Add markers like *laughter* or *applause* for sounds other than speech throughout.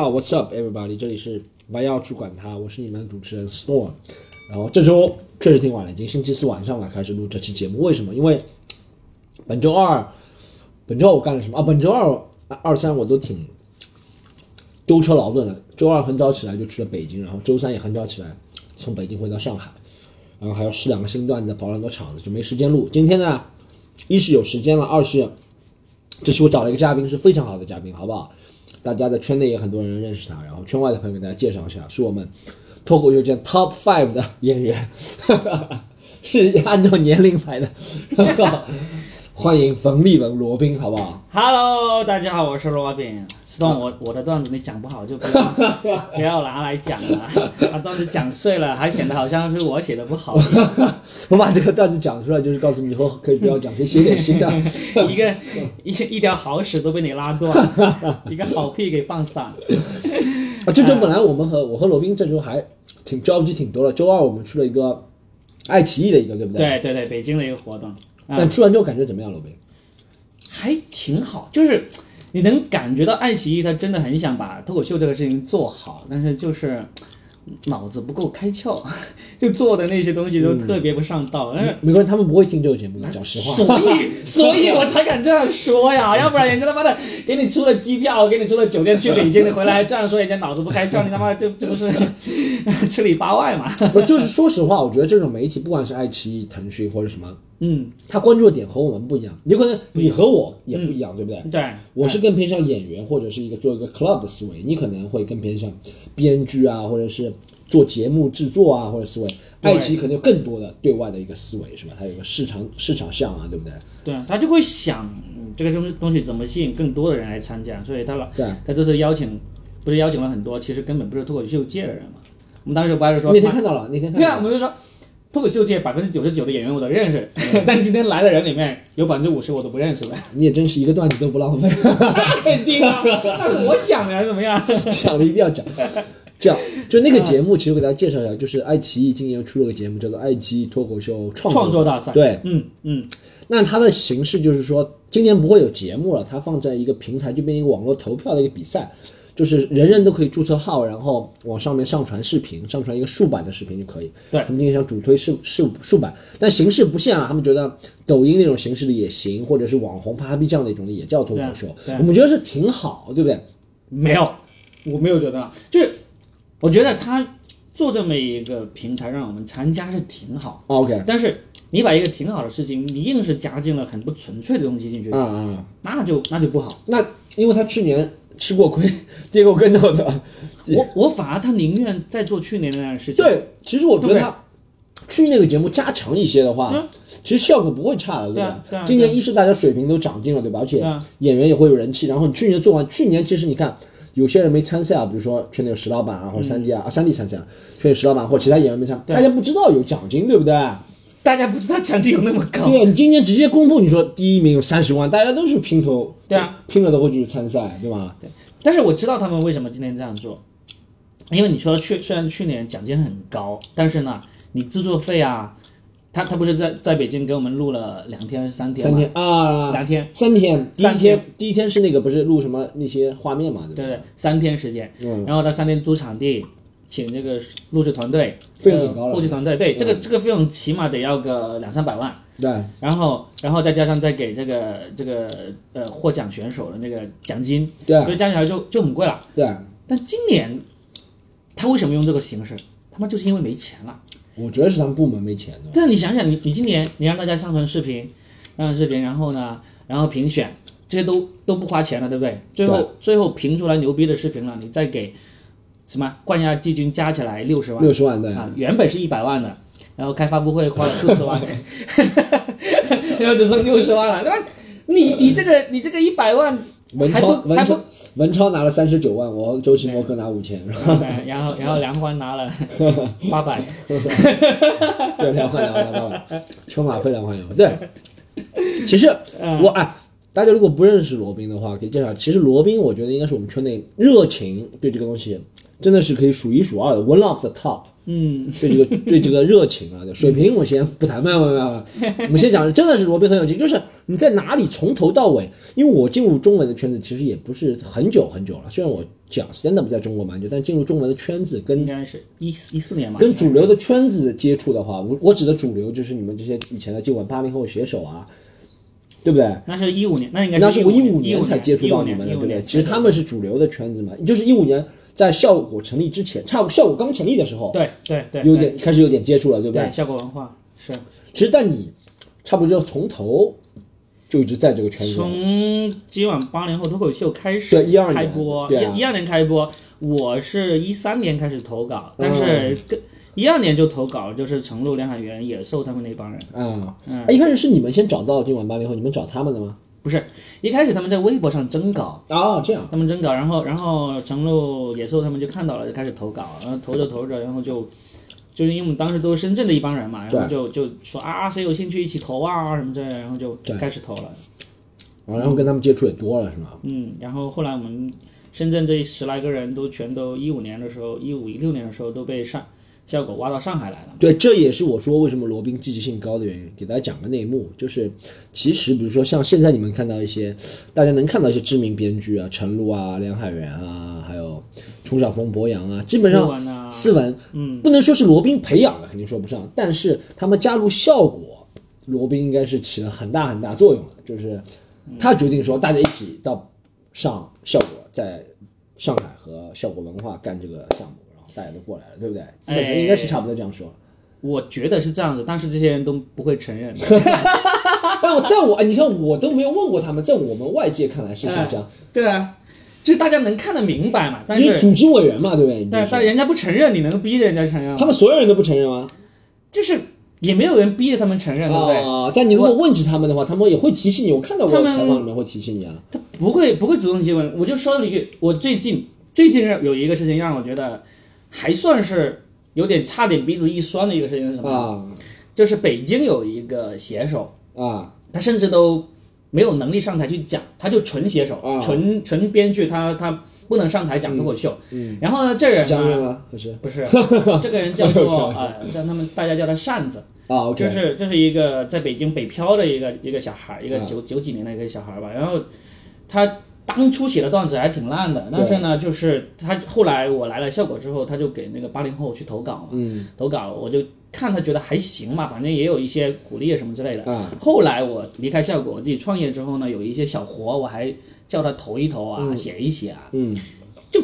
，What's up, everybody？这里是不要去管他，我是你们的主持人 Storm。然后这周确实挺晚了，已经星期四晚上了，开始录这期节目。为什么？因为本周二，本周二我干了什么啊？本周二二三我都挺舟车劳顿的。周二很早起来就去了北京，然后周三也很早起来从北京回到上海，然后还要试两个新段子，跑了很多场子，就没时间录。今天呢，一是有时间了，二是这期我找了一个嘉宾，是非常好的嘉宾，好不好？大家在圈内也很多人认识他，然后圈外的朋友给大家介绍一下，是我们脱口秀圈 Top Five 的演员，*laughs* 是按照年龄排的。然 *laughs* 后欢迎冯立文、罗宾，好不好？Hello，大家好，我是罗宾。石头，我我的段子你讲不好就不要 *laughs* 不要拿来讲了，把段子讲碎了，还显得好像是我写的不好。*laughs* 我把这个段子讲出来，就是告诉你以后可以不要讲，可以写点新的。一个一一条好屎都被你拉断，*laughs* 一个好屁给放散。啊，这周本来我们和我和罗宾这周还挺交集挺多的。周二我们去了一个爱奇艺的一个，对不对？。对对对，北京的一个活动，啊、但吃完之后感觉怎么样，罗宾？还挺好，就是你能感觉到爱奇艺他真的很想把脱口秀这个事情做好，但是就是脑子不够开窍，就做的那些东西都特别不上道。但是没关系，他们不会听这个节目的，讲实话。所以，所以我才敢这样说呀，*laughs* 要不然人家他妈的给你出了机票，给你出了酒店去北京，你回来还这样说人家脑子不开窍，你他妈就这不是 *laughs* 吃里扒外嘛？我就是说实话，我觉得这种媒体，不管是爱奇艺、腾讯或者什么，*laughs* 嗯，他关注的点和我们不一样。有可能你和我也不一样，对不对？对，我是更偏向演员或者是一个做一个 club 的思维，你可能会更偏向编剧啊，或者是做节目制作啊，或者思维。爱奇艺可能有更多的对外的一个思维，是吧？它有一个市场市场项啊，对不对？对，他就会想嗯这个东西东西怎么吸引更多的人来参加，所以他老对。他这次邀请不是邀请了很多，其实根本不是脱口秀界的人嘛。我们当时不还是说那天看到了，那天看对啊，我们就说脱口秀界百分之九十九的演员我都认识，*laughs* 但今天来的人里面有百分之五十我都不认识的。你也真是一个段子都不浪费，那 *laughs* 肯定啊，我想的，怎么样？*laughs* 想了一定要讲。这样，就那个节目，其实我给大家介绍一下，就是爱奇艺今年出了个节目，叫做《爱奇艺脱口秀创创作大赛。对，嗯嗯，那它的形式就是说，今年不会有节目了，它放在一个平台，就变成一个网络投票的一个比赛，就是人人都可以注册号，然后往上面上传视频，上传一个竖版的视频就可以。对。他们今天想主推竖竖竖版，但形式不限啊，他们觉得抖音那种形式的也行，或者是网红 Papi 酱那种的也叫脱口秀。对，我们觉得是挺好，对不对？没有，我没有觉得，就是我觉得他做这么一个平台让我们参加是挺好，OK，但是你把一个挺好的事情，你硬是加进了很不纯粹的东西进去，啊啊，那就那就不好。那因为他去年吃过亏，*laughs* 跌过跟头的，我我反而他宁愿再做去年那样的事情。对，其实我觉得他去那个节目加强一些的话，嗯其实效果不会差的，对吧？对啊对啊今年一是大家水平都长进了，对吧？而且演员也会有人气。然后你去年做完，去年其实你看有些人没参赛啊，比如说圈内有石老板啊，或者三 D 啊，啊三 D 参赛了，圈内石老板或者其他演员没参，大家不知道有奖金，对不对？大家不知道奖金有那么高。对，你今年直接公布，你说第一名有三十万，大家都是拼头，对啊，拼了都会去参赛，对吧？但是我知道他们为什么今天这样做，因为你说去虽然去年奖金很高，但是呢，你制作费啊，他他不是在在北京给我们录了两天还是三天吗？三天啊，两天，三天，第一三天第一天是那个不是录什么那些画面嘛，对对，三天时间，嗯，然后他三天租场地，请这个录制团队，费用挺高的呃后期团队，对，嗯这个这个费用起码得要个两三百万，对，然后然后再加上再给这个这个呃获奖选手的那个奖金，对所以加起来就就很贵了。对，但今年他为什么用这个形式？他妈就是因为没钱了。我觉得是他们部门没钱的。但你想想，你你今年你让大家上传视频，上传视频，然后呢，然后评选，这些都都不花钱了，对不对？最后最后评出来牛逼的视频了，你再给什么冠亚季军加起来六十万。六十万对，啊，原本是一百万的，然后开发布会花了四十万，*laughs* 然后只剩六十万了，那么你你这个你这个一百万文超文超文超拿了三十九万，我周奇墨各拿五千，然后然后梁欢拿了 *laughs* 八百，*laughs* 对梁欢拿了八百，车马费两块有。对，其实嗯。我哎，大家如果不认识罗宾的话，可以介绍。其实罗宾，我觉得应该是我们圈内热情对这个东西真的是可以数一数二的，one of the top。嗯，对这个对 *laughs* 这个热情啊，水平我先不谈，没有没有没有，我们先讲，真的是罗宾很有劲，就是你在哪里从头到尾，因为我进入中文的圈子其实也不是很久很久了，虽然我讲 stand up 在中国蛮久，但进入中文的圈子跟应该是一一四年吧。跟主流的圈子接触的话，我我指的主流就是你们这些以前的今晚八零后写手啊，对不对？那是一五年，那应该是那是我一五年才接触到你们的，对不对？其实他们是是主流的圈子嘛，就是一五年在效果成立之前，差不效果刚成立的时候，对对对，有点开始有点接触了，对不对？对效果文化是其实，但你差不多就从头就一直在这个圈子。从今晚八零后脱口秀开始对一二年开播，对啊一一二年开播，我是一三年开始投稿，但嗯是跟一二年就投稿，就是程璐、梁海源、野兽他们那帮人。啊、嗯一开始是你们先找到今晚八零后，你们找他们的吗？不是，一开始他们在微博上征稿，哦，这样，他们征稿，然后然后程璐、野兽他们就看到了，就开始投稿，然后投着投着，然后就就是因为我们当时都是深圳的一帮人嘛，然后就就说啊，谁有兴趣一起投啊什么之类的，然后就对开始投了。啊，然后跟他们接触也多了，是吗？嗯，然后后来我们深圳这十来个人都全都一五年的时候，一五一六年的时候都被上效果挖到上海来了。对，这也是我说为什么罗宾积极性高的原因。给大家讲个内幕，就是其实比如说像现在你们看到一些，大家能看到一些知名编剧啊，陈露啊、梁海源啊，还有冲小峰、博洋啊，基本上斯文啊，嗯，不能说是罗宾培养的，肯定说不上，但是他们加入效果，罗宾应该是起了很大很大作用的，就是他决定说大家一起到上效果，在上海和效果文化干这个项目，大家都过来了，对不对？基本上应该是差不多这样说。我觉得是这样子，但是这些人都不会承认。*laughs* 但我在我，哎你看我都没有问过他们，在我们外界看来是像这样，对啊，就是大家能看得明白嘛，但是你组织委员嘛，对不对？但但人家不承认，你能逼着人家承认吗？他们所有人都不承认吗？就是也没有人逼着他们承认，对不对？啊，但你如果问起他们的话，他们也会提醒你。我看到过采访里面会提醒你啊。他不会不会主动接吻。我就说了一句，我最近最近有一个事情让我觉得还算是有点差点鼻子一酸的一个事情是什么？啊。就是北京有一个写手，啊。他甚至都没有能力上台去讲，他就纯写手，啊。纯纯编剧，他他不能上台讲脱口秀。嗯，然后呢，这是人呢？不是。不是这个人叫做 *laughs* 呃，叫他们大家叫他扇子，啊就是这是一个在北京北漂的一个一个小孩，一个啊。九九几年的一个小孩吧。然后他当初写的段子还挺烂的，但是呢，就是他后来我来了效果之后，他就给那个八零后去投稿嘛，嗯投稿我就看他觉得还行嘛，反正也有一些鼓励啊什么之类的。啊后来我离开效果，我自己创业之后呢，有一些小活我还叫他投一投啊，写一写啊，就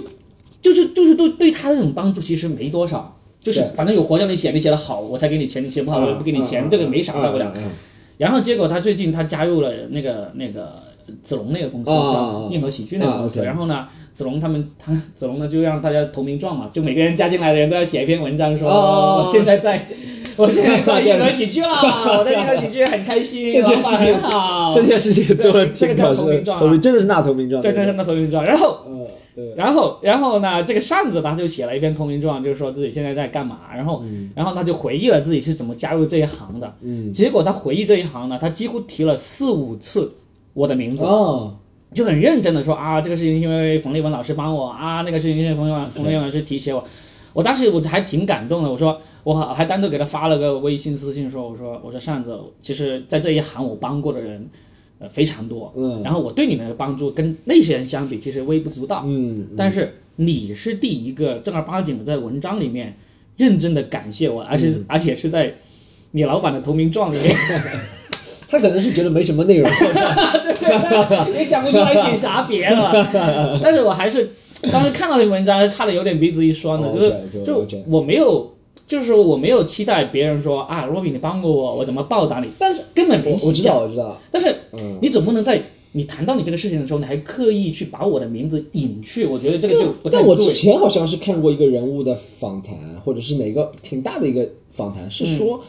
就是就是对对他这种帮助其实没多少。就是反正有活叫你写，你写的好我才给你钱，你写不好我也不给你钱，这个没啥大不了。啊然后结果他最近他加入了那个那个子龙那个公司，叫硬核喜剧那个公司。然后呢，子龙他们他子龙呢就让大家投名状嘛，就每个人加进来的人都要写一篇文章说，我现在在，*laughs* 我现在在硬核喜剧了，*laughs* 我在硬核喜剧很开心，这件事情好，这件事情做的挺这个叫好，投名状啊投名真的是那投名状，对，真是那投名状。然后嗯对，然后，然后呢，这个扇子他就写了一篇投名状，就是说自己现在在干嘛，然后，然后他就回忆了自己是怎么加入这一行的。嗯。结果他回忆这一行呢，他几乎提了四五次我的名字，哦。就很认真的说啊，这个事情因为冯立文老师帮我啊，那个事情因为冯立文冯立文老师提携我。我当时我还挺感动的，我说我还还单独给他发了个微信私信说，我说我说扇子，其实在这一行我帮过的人，呃非常多，嗯。然后我对你们的帮助跟那些人相比，其实微不足道。嗯，但是你是第一个正儿八经的在文章里面认真的感谢我，而且、嗯。而且是在你老板的投名状里面，*laughs* 他可能是觉得没什么内容，*laughs* 也想不出来写啥别的。*laughs* 但是我还是当时看到那文章，差点有点鼻子一酸的，哦就是就我没有。就是说，我没有期待别人说啊，罗比你帮过我，我怎么报答你？但是根本没我我知道我知道，但是嗯。你总不能在你谈到你这个事情的时候，你还刻意去把我的名字隐去，我觉得这个就不太但我之。前好像是看过一个人物的访谈，或者是哪个挺大的一个访谈，是说，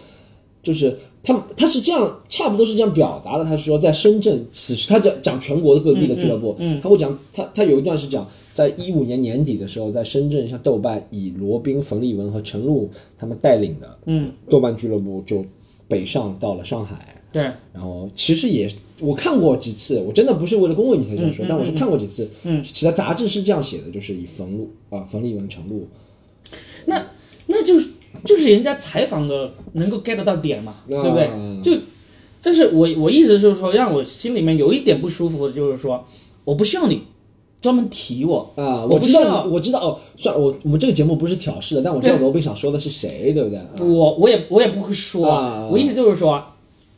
就是他他是这样，差不多是这样表达的。他是说，在深圳，此时他讲讲全国的各地的俱乐部，嗯嗯他会讲他他有一段是讲，在一五年年底的时候，在深圳，像豆瓣以罗宾、冯立文和陈露他们带领的嗯，豆瓣俱乐部就北上到了上海。对，然后其实也我看过几次，我真的不是为了公问你才这样说，但我是看过几次。嗯，其他杂志是这样写的，就是以冯路啊，冯立文陈露。那那就是就是人家采访的能够 get 到点嘛，对不对？啊就，但是我我意思就是说，让我心里面有一点不舒服就是说，我不需要你专门提我，啊，我我知道我知道哦。算，我我们这个节目不是挑事的，但我知道对罗宾想说的是谁，对不对？我我也我也不会说，啊我意思就是说，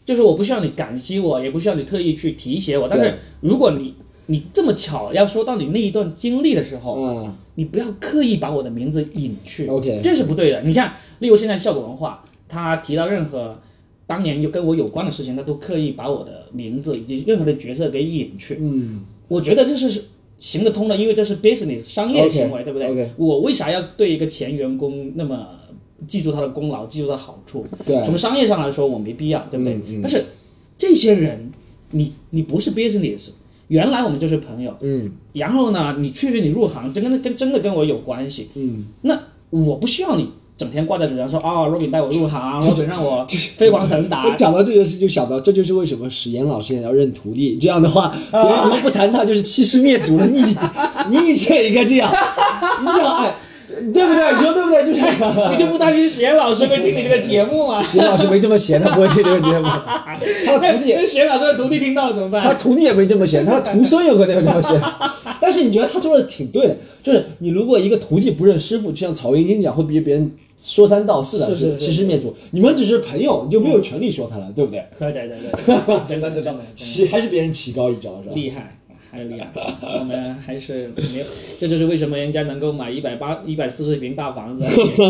就是我不需要你感激我，也不需要你特意去提携我，但是如果你你这么巧要说到你那一段经历的时候，啊，你不要刻意把我的名字隐去 OK 这是不对的。你像，例如现在效果文化，他提到任何当年就跟我有关的事情，他都刻意把我的名字以及任何的角色给隐去。嗯，我觉得这是行得通的，因为这是 business 商业行为对不对 OK 我为啥要对一个前员工那么记住他的功劳，记住他的好处？对，从商业上来说，我没必要，对不对？嗯嗯但是这些人，你你不是 business，原来我们就是朋友，嗯然后呢，你确实你入行，真跟跟真的跟我有关系，嗯，那我不需要你整天挂在嘴上说啊，罗宾带我入行，*laughs* 罗宾让我 *laughs* 飞黄腾我达。*laughs* 讲到这件事，就想到这就是为什么史岩老师也要认徒弟。这样的话，别人不谈他就是欺师灭祖了。你你以前也应该这样，你想哎，对不对？你 *laughs* 说对不对？就是 *laughs* 你就不担心史岩老师会听你这个节目吗？*laughs* 史岩老师没这么闲，他不会听这个节目。他徒弟那史岩老师的徒弟听到了怎么办他？徒弟也没这么闲，他的徒孙有可能有这么闲。但是你觉得他做的挺对的，就是你如果一个徒弟不认师傅，就像曹云金讲，会比别人说三道四的，是欺师灭祖。你们只是朋友，你就没有权利说他了，对不对？对对对对，真的真的棋还是别人棋高一招，是吧？厉害，还是厉害。我们还是没有，这就是为什么人家能够买一百八、一百四十平大房子，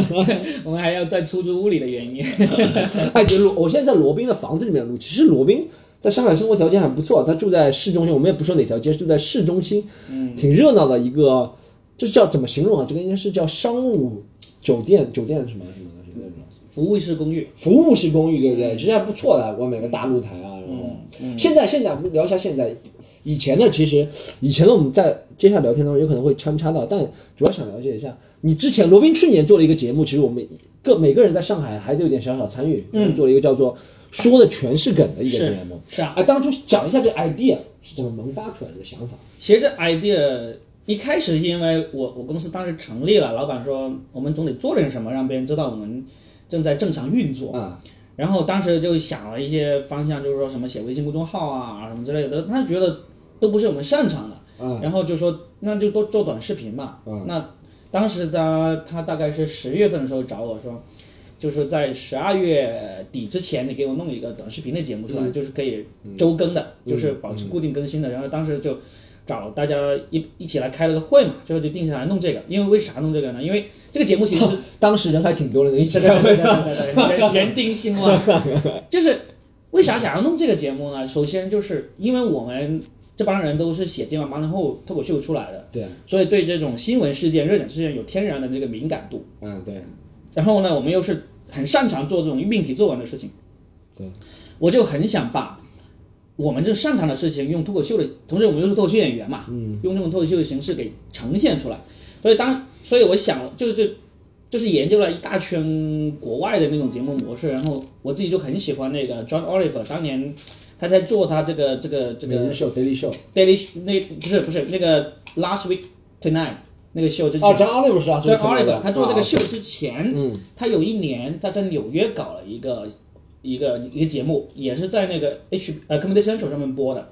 *laughs* 我们还要在出租屋里的原因。*laughs* 哎，就罗，我现在在罗宾的房子里面录。其实罗宾在上海生活条件很不错，他住在市中心，我们也不说哪条街，住在市中心，嗯，挺热闹的一个，就是叫怎么形容啊？这个应该是叫商务酒店，酒店什么什么的，是那种服务式公寓，服务式公寓，对不对？其实还不错的，外面有个大露台啊，然后嗯现在现在我们聊一下现在。以前呢，其实以前呢，我们在接下来聊天当中有可能会穿插到，但主要想了解一下，你之前罗宾去年做了一个节目，其实我们各每个人在上海还是有点小小参与，嗯做了一个叫做“说的全是梗”的一个节目。是啊。啊，当初讲一下这 idea 是怎么萌发出来的想法。其实这 idea 一开始是因为我我公司当时成立了，老板说我们总得做点什么，让别人知道我们正在正常运作。啊，然后当时就想了一些方向，就是说什么写微信公众号啊什么之类的，他觉得都不是我们擅长的，啊然后就说那就多做短视频嘛。嗯那当时他他大概是十月份的时候找我说，就是在十二月底之前，你给我弄一个短视频的节目出来，就是可以周更的，就是保持固定更新的。然后当时就找大家一一起来开了个会嘛，最后就定下来弄这个。因为为啥弄这个呢？因为这个节目其实是 *laughs* 当时人还挺多的，一起对对开会人丁兴旺。*laughs* 就是为啥想要弄这个节目呢？首先就是因为我们这帮人都是写今晚八零后脱口秀出来的，对，所以对这种新闻事件、热点事件有天然的那个敏感度。嗯，对，然后呢，我们又是很擅长做这种命题作文的事情，对，我就很想把我们这擅长的事情用脱口秀的，同时我们又是脱口秀演员嘛，嗯，用这种脱口秀的形式给呈现出来。所以当，所以我想就是就是研究了一大圈国外的那种节目模式，然后我自己就很喜欢那个 John Oliver，当年他在做他这个这个这个每日秀 daily show。Daily 那不是不是那个 Last Week Tonight 那个秀之前。哦，张 Oliver 是吧？John Oliver，他做这个秀啊之前，嗯，他有一年他在纽约搞了一个一个一个节目，也是在那个 H 呃 Comedy Central 上面播的。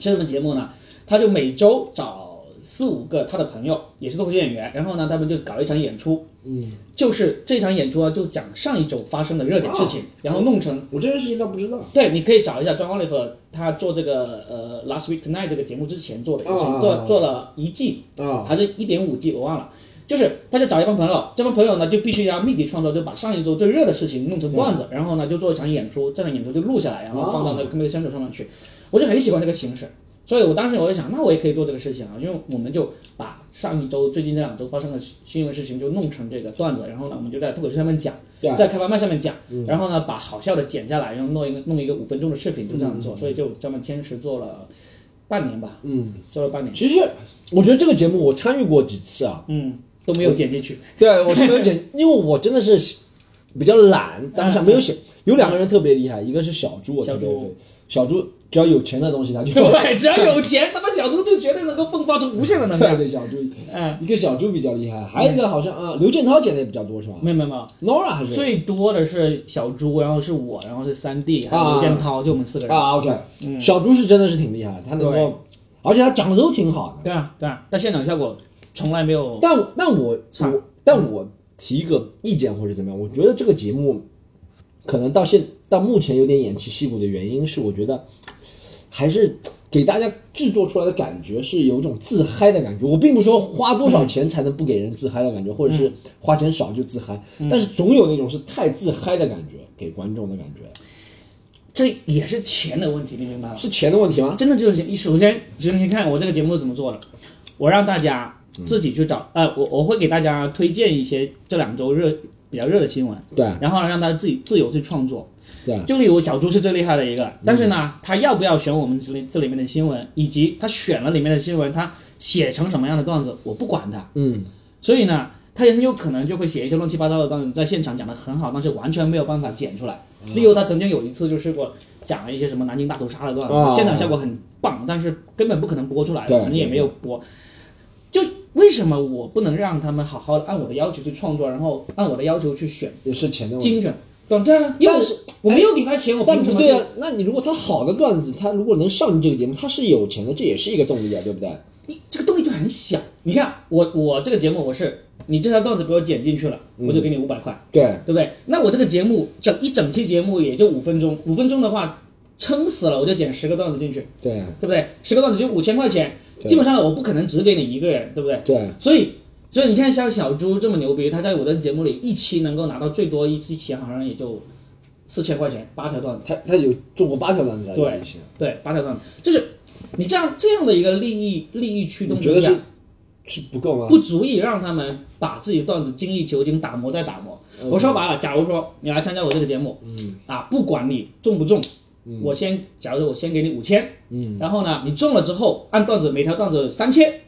是什么节目呢？他就每周找四五个他的朋友，也是脱口秀演员，然后呢，他们就搞一场演出，嗯，就是这场演出啊，就讲上一周发生的热点事情，然后弄成我这件事情倒不知道。对，你可以找一下 John Oliver，他做这个呃 Last Week Tonight 这个节目之前做的啊做做了一季，啊，还是一点五季我忘了。就是他就找一帮朋友，这帮朋友呢就必须要密集创作，就把上一周最热的事情弄成段子，然后呢就做一场演出，这场演出就录下来，然后放到那个 Comedy Central 上面去。我就很喜欢这个形式，所以我当时我就想，那我也可以做这个事情啊，因为我们就把上一周、最近这两周发生的新闻事情就弄成这个段子，然后呢我们就在脱口秀上面讲，在开放麦上面讲，然后呢把好笑的剪下来，然后弄一个弄一个五分钟的视频，就这样做，所以就这么坚持做了半年吧，嗯，做了半年，其实我觉得这个节目我参与过几次啊，嗯，都没有剪进去。对我是没有剪，因为我真的是比较懒，当下没有写。有两个人特别厉害，一个是小猪，我特别小猪小猪只要有钱的东西，他就对，只要有钱，他妈小猪就绝对能够迸发出无限的能量。*laughs* 对小猪，嗯，一个小猪比较厉害，还有一个好像啊，刘建涛剪的也比较多是吧没有没有没有，？Nora 还是最多的是小猪，然后是我，然后是三弟，还有啊刘建涛，就我们四个人。啊，OK，嗯小猪是真的是挺厉害，他能够，而且他长得都挺好的。对啊对啊，但现场效果从来没有。但但我差我但我提一个意见或者怎么样，我觉得这个节目可能到现到目前有点偃旗息鼓的原因是，我觉得还是给大家制作出来的感觉是有一种自嗨的感觉。我并不说花多少钱才能不给人自嗨的感觉，或者是花钱少就自嗨，但是总有那种是太自嗨的感觉给观众的感觉，这也是钱的问题，你明白吗？是钱的问题吗？真的就是你首先，其实你看我这个节目是怎么做的，我让大家自己去找，呃，我我会给大家推荐一些这两周热比较热的新闻，对然后呢让他自己自由去创作。对就例如小猪是最厉害的一个，但是呢，他要不要选我们这里这里面的新闻，以及他选了里面的新闻，他写成什么样的段子，我不管他。嗯，所以呢，他也很有可能就会写一些乱七八糟的段子，在现场讲的很好，但是完全没有办法剪出来。例如他曾经有一次就试过讲了一些什么南京大屠杀的段子，啊现场效果很棒，但是根本不可能播出来对的，你也没有播。就为什么我不能让他们好好的按我的要求去创作，然后按我的要求去选也是钱的问题。精准？对对啊，因为但是我没有给他钱，我但凭什么对啊，那你如果他好的段子，他如果能上你这个节目，他是有钱的，这也是一个动力啊，对不对？你这个动力就很小。你看我我这个节目我是你这条段子给我剪进去了，我就给你五百块，对，对不对？那我这个节目整一整期节目也就五分钟，五分钟的话撑死了我就剪十个段子进去，对，对不对？十个段子就五千块钱，对基本上我不可能只给你一个人，对不对？对，所以。所以你看，像小猪这么牛逼，他在我的节目里一期能够拿到最多一期钱，好像也就四千块钱，八条段子。他他有中过八条段子啊，对对，八条段子，就是你这样这样的一个利益利益驱动之下你觉得是，是不够吗？不足以让他们把自己的段子精益求精，打磨再打磨。我说白了，假如说你来参加我这个节目，嗯啊，不管你中不中，嗯。我先，假如说我先给你五千，嗯，然后呢，你中了之后，按段子每条段子三千，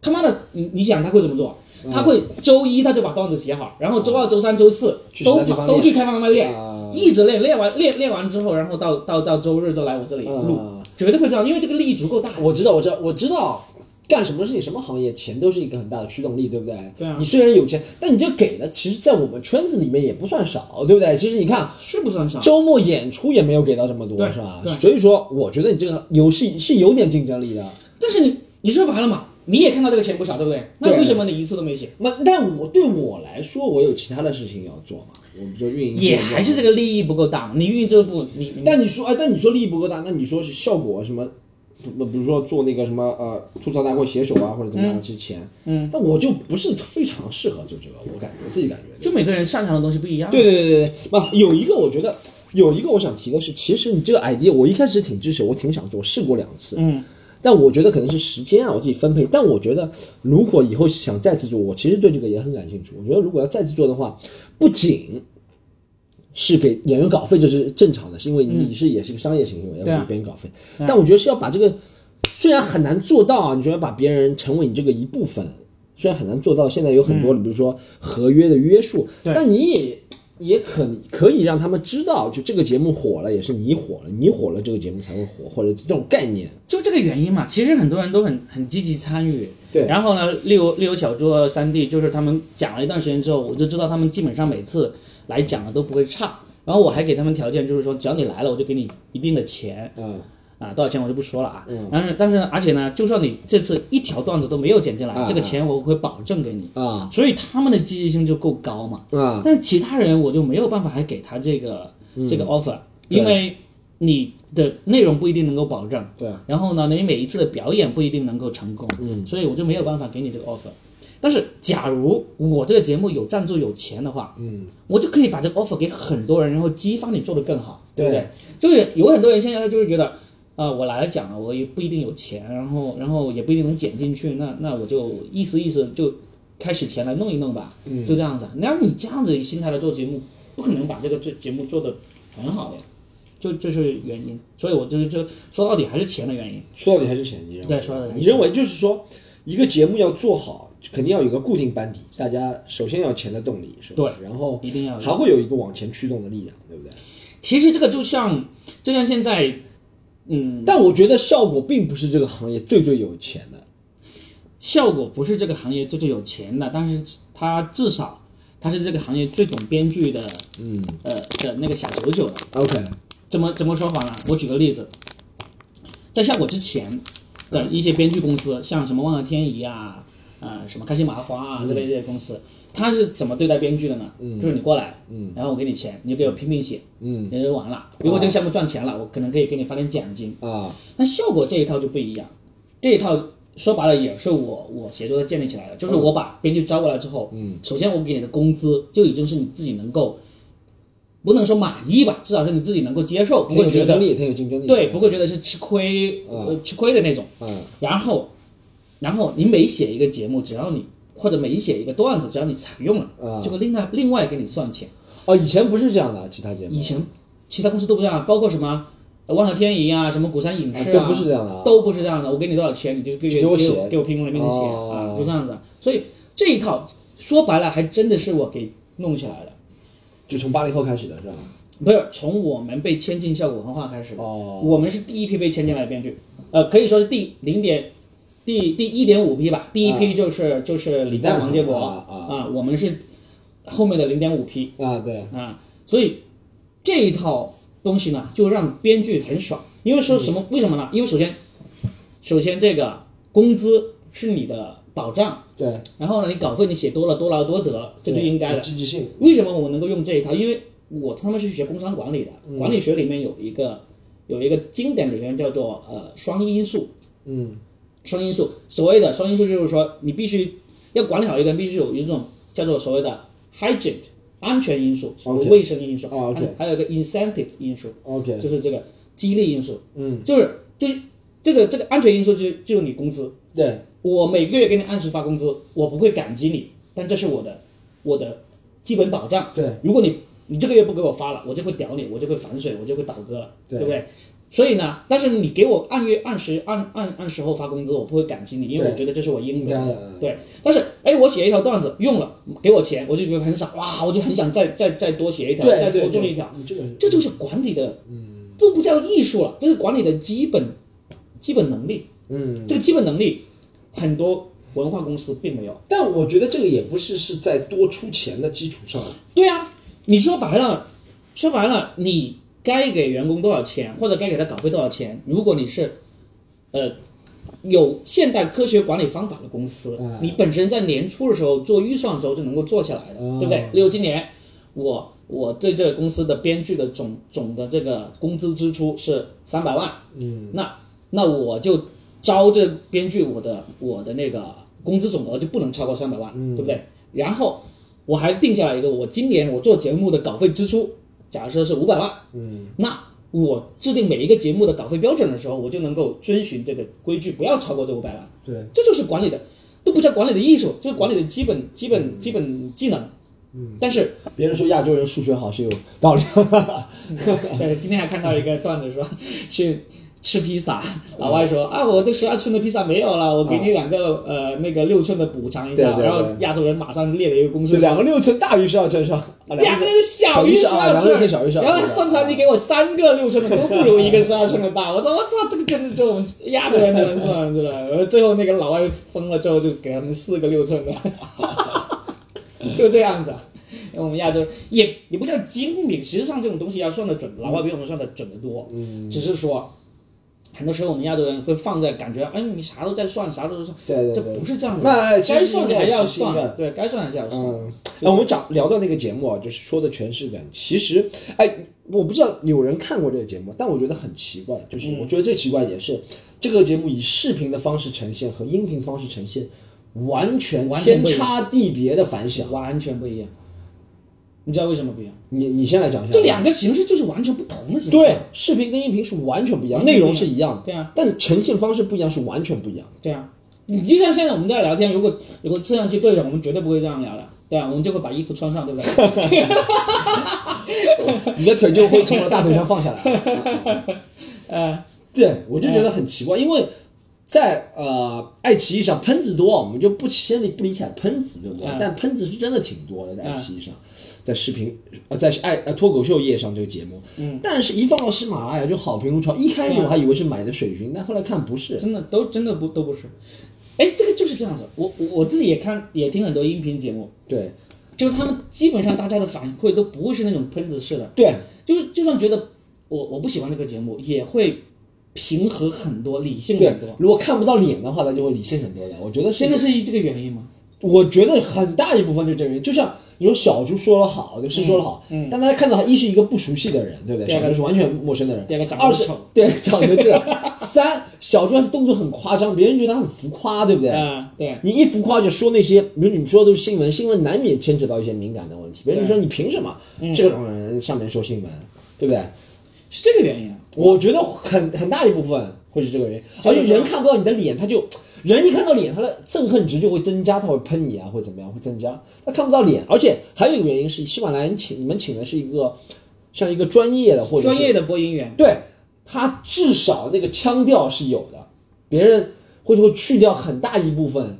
他妈的，你你想他会怎么做？他会周一他就把段子写好，然后周二、周三、周四都都去开放麦练，啊。一直练，练完练练完之后，然后到到到周日就来我这里录，啊绝对会这样，因为这个利益足够大。我知道，我知道，我知道，干什么事情、什么行业，钱都是一个很大的驱动力，对不对？对啊你虽然有钱，但你这给的，其实，在我们圈子里面也不算少，对不对？其实你看，是不算少，周末演出也没有给到这么多，是吧对？所以说，我觉得你这个游戏是有点竞争力的。但是你你说白了嘛，你也看到这个钱不少，对不对？那为什么你一次都没写？那但我对我来说，我有其他的事情要做嘛，我们就运营也还是这个利益不够大嘛。你运营这部，你你但你说，哎，但你说利益不够大，那你说是效果什么？不，比如说做那个什么呃吐槽大会写手啊，或者怎么样，之前，嗯，但我就不是非常适合做这个，我感觉我自己感觉。就每个人擅长的东西不一样。对对对对对，啊，有一个我觉得有一个我想提的是，其实你这个 idea 我一开始挺支持，我挺想做，试过两次，嗯，但我觉得可能是时间啊，我自己分配。但我觉得如果以后想再次做，我其实对这个也很感兴趣。我觉得如果要再次做的话，不仅是给演员稿费，这是正常的，是因为你是也是个商业行为，要给别人稿费。但我觉得是要把这个，虽然很难做到啊，你觉得把别人成为你这个一部分，虽然很难做到，现在有很多，比如说合约的约束，但你也。也可可以让他们知道，就这个节目火了，也是你火了，你火了，这个节目才会火，或者这种概念。就这个原因嘛。其实很多人都很很积极参与。对然后呢，例如例如小猪三弟，就是他们讲了一段时间之后，我就知道他们基本上每次来讲的都不会差。然后我还给他们条件，就是说只要你来了，我就给你一定的钱。嗯，啊，多少钱我就不说了啊。嗯但是但是呢，而且呢，就算你这次一条段子都没有剪进来，啊这个钱我会保证给你。啊所以他们的积极性就够高嘛。啊，但其他人我就没有办法还给他这个、这个 offer，因为你的内容不一定能够保证。对，然后呢，你每一次的表演不一定能够成功，嗯，所以我就没有办法给你这个 offer。但是，假如我这个节目有赞助有钱的话，嗯，我就可以把这个 offer 给很多人，然后激发你做得更好，对不对对？就是有很多人现在他就是觉得，啊、我来讲了，我也不一定有钱，然后然后也不一定能剪进去，那那我就意思意思就开始钱来弄一弄吧，嗯就这样子啊。那你这样子心态来做节目，不可能把这个这节目做得很好的呀，就这是原因。所以我就是这说到底还是钱的原因。说到底还是钱，你认为？对说到底还是你认为就是说，一个节目要做好，肯定要有个固定班底，大家首先要钱的动力，是吧？对，然后一定要有还会有一个往前驱动的力量，对不对？其实这个就像就像现在嗯，但我觉得效果并不是这个行业最最有钱的。效果不是这个行业最最有钱的，但是他至少他是这个行业最懂编剧的，嗯呃的那个小九九的。，OK，怎么怎么说法呢？我举个例子，在效果之前的一些编剧公司，像什么万和天宜啊，呃，什么开心麻花啊这类这些公司，他是怎么对待编剧的呢？就是你过来，嗯然后我给你钱，你就给我拼命写，嗯你就完了。如果这个项目赚钱了，我可能可以给你发点奖金。啊，那效果这一套就不一样，这一套说白了也是我我协作建立起来的，就是我把编剧招过来之后，嗯，首先我给你的工资就已经是你自己能够，不能说满意吧，至少是你自己能够接受，不挺有会觉得竞争力，挺有竞争力。对，不会觉得是吃亏，呃，吃亏的那种。嗯然后，然后你每写一个节目，只要你或者每写一个段子，只要你采用了，啊就会另外另外给你算钱。哦，以前不是这样的，其他节目以前其他公司都不这样，包括什么呃万和天宜啊，什么鼓山影视啊都不是这样的啊都不是这样的。我给你多少钱，你就给给就给我写我给我拼命的命的写、哦啊，就这样子。所以这一套说白了，还真的是我给弄起来的，就从八零后开始的是吧？不是从我们被签进效果文化开始的。哦，我们是第一批被签进来的编剧，呃，可以说是第零点第第一点五批吧。第一批就是、就是李诞、王建国啊啊我们是后面的零点五批啊，对，啊，所以这一套东西呢，就让编剧很爽。因为说什么？为什么呢？因为首先，首先这个工资是你的保障，对，然后呢，你稿费你写多了，多劳多得，这就应该有的。积极性。为什么我能够用这一套？因为我他妈是学工商管理的，嗯管理学里面有一个有一个经典理论叫做呃双因素。嗯双因素，所谓的双因素就是说，你必须要管理好一个人，必须有一种叫做所谓的 hygiene 安全因素，卫生因素啊，OK。还有一个 incentive 因素，，OK，就是这个激励因素，嗯，就是就是这个这个安全因素就就是你工资，对，我每个月给你按时发工资，我不会感激你，但这是我的我的基本保障。对，如果你你这个月不给我发了，我就会屌你，我就会反水，我就会倒戈了，对不对？所以呢，但是你给我按月按时按按按时候发工资，我不会感激你，因为我觉得这是我应得的。对，但是哎，我写一条段子用了，给我钱，我就觉得很爽，哇，我就很想再再再多写一条，对，再多做一条，你这个这就是管理的，嗯，这不叫艺术了，这是管理的基本基本能力。嗯，这个基本能力，很多文化公司并没有。但我觉得这个也不是是在多出钱的基础上，对啊，你说白了，说白了，你该给员工多少钱，或者该给他稿费多少钱？如果你是，呃，有现代科学管理方法的公司，嗯你本身在年初的时候做预算的时候就能够做下来的，哦对不对？例如今年我我对这个公司的编剧的总总的这个工资支出是三百万，嗯，那那我就招这编剧，我的我的那个工资总额就不能超过三百万，嗯对不对？然后我还定下来一个，我今年我做节目的稿费支出，假设是五百万，嗯，那我制定每一个节目的稿费标准的时候，我就能够遵循这个规矩，不要超过这五百万。对，这就是管理的，都不叫管理的艺术，就是管理的基本基本基本技能。嗯，但是别人说亚洲人数学好是有道理，*laughs* 对，今天还看到一个段子说，去吃披萨，*laughs* 老外说啊，我这十二寸的披萨没有了，我给你两个、呃那个六寸的补偿一下，对对对然后亚洲人马上列了一个公式，两个六寸大于十二寸是吧？啊 *laughs* 两个小于十二小于十二寸，然后他算出来你给我三个六寸的都不如一个十二寸的大，我说我操，这个真的就我们亚洲人才能算出来，然后最后那个老外疯了之后就给他们四个六寸的，*laughs* 就这样子啊。因为我们亚洲人也也不叫精明，实际上这种东西要算的准，老外比我们算的准得多。嗯，只是说，很多时候我们亚洲人会放在感觉，哎，你啥都在算，啥都在算，对对对对。不是这样的。那该算的还要算，对该算还是要算。嗯，那我们讲聊到那个节目啊，就是说的全是人。其实，哎，我不知道有人看过这个节目，但我觉得很奇怪，就是嗯我觉得最奇怪一点是，这个节目以视频的方式呈现和音频方式呈现，完全天差地别的反响。完全不一样。你知道为什么不一样？你你先来讲一下。这两个形式就是完全不同的形式。对，视频跟音频是完全不一样，内容是一样的，对啊，但呈现方式不一样，是完全不一样的。对啊。你就像现在我们在聊天，如果有个摄像机对着，我们绝对不会这样聊的，对啊，我们就会把衣服穿上，对不对？*laughs* 你的腿就会从我的大腿上放下来。*laughs* 呃，对，我就觉得很奇怪，因为在呃爱奇艺上喷子多，我们就不先理不理睬喷子，对不对？嗯但喷子是真的挺多的，在爱奇艺上，在视频呃在爱呃脱口秀夜上这个节目，嗯，但是一放到喜马拉雅就好评如潮。一开始我还以为是买的水军，但后来看不是。真的都真的不都不是。哎，这个就是这样子。我我我自己也看也听很多音频节目，对就是他们基本上大家的反馈都不会是那种喷子式的，对就是就算觉得我我不喜欢这个节目，也会平和很多，理性很多。，如果看不到脸的话，那就会理性很多的。我觉得是真的是这个原因吗？我觉得很大一部分就是这个原因，就像你说小猪说了好，就是说了好，嗯但大家看到他一是一个不熟悉的人，对不对？小猪是完全陌生的人，第二个长二是得丑，对长得这，三小猪他动作很夸张，别人觉得他很浮夸，对不对？啊，对，你一浮夸就说那些，比如你们说的都是新闻，新闻难免牵扯到一些敏感的问题，别人就说你凭什么嗯这种人上面说新闻，对不对？是这个原因啊。我觉得很很大一部分会是这个原因，就是说而且人看不到你的脸，他就人一看到脸，他的憎恨值就会增加，他会喷你啊，会怎么样，会增加。他看不到脸，而且还有一个原因是，喜马拉雅请你们请的是一个像一个专业的或者专业的播音员，对他至少那个腔调是有的，别人会会去掉很大一部分，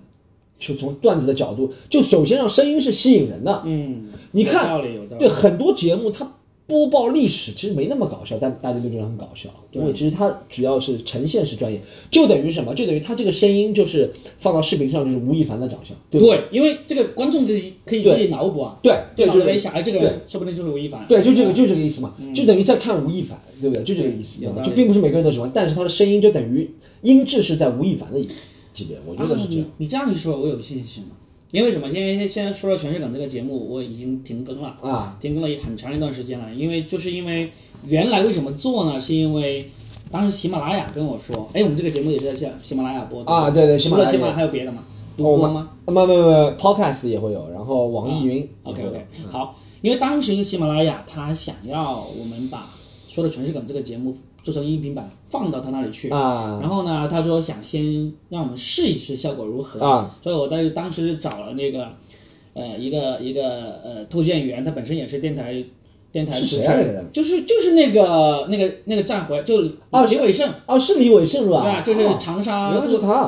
就从段子的角度，就首先让声音是吸引人的。嗯，你看。对很多节目，它播报历史其实没那么搞笑，但大家都觉得很搞笑，因为其实它只要是呈现是专业，就等于什么？就等于他这个声音就是放到视频上就是吴亦凡的长相，对不对？对，因为这个观众可以可以自己脑补啊，对脑子里想，哎，这个人说不定就是吴亦凡。对，就这个就这个意思嘛，就等于在看吴亦凡，对不对？就这个意思就并不是每个人都喜欢，但是他的声音就等于音质是在吴亦凡的级别，我觉得是啊这样。你你这样一说，我有信心了。因为什么？因为现在说到《全是梗》这个节目，我已经停更了，啊，停更了很长一段时间了。因为就是因为原来为什么做呢？是因为当时喜马拉雅跟我说，哎，我们这个节目也是在喜喜马拉雅播的啊对对喜马拉雅除了喜马拉雅还有别的吗？独播吗？啊，没没没，Podcast 也会有，然后网易云 OK OK，好，因为当时是喜马拉雅，他想要我们把说的全是梗这个节目做成音频版放到他那里去。啊。然后呢，他说想先让我们试一试效果如何，啊。所以我当时当时找了那个，呃，一个一个呃脱口秀演员，他本身也是电台电台是主持人，就是就是那个那个那个战回就哦李伟胜，哦，是李伟胜是吧？对吧？就是哦长沙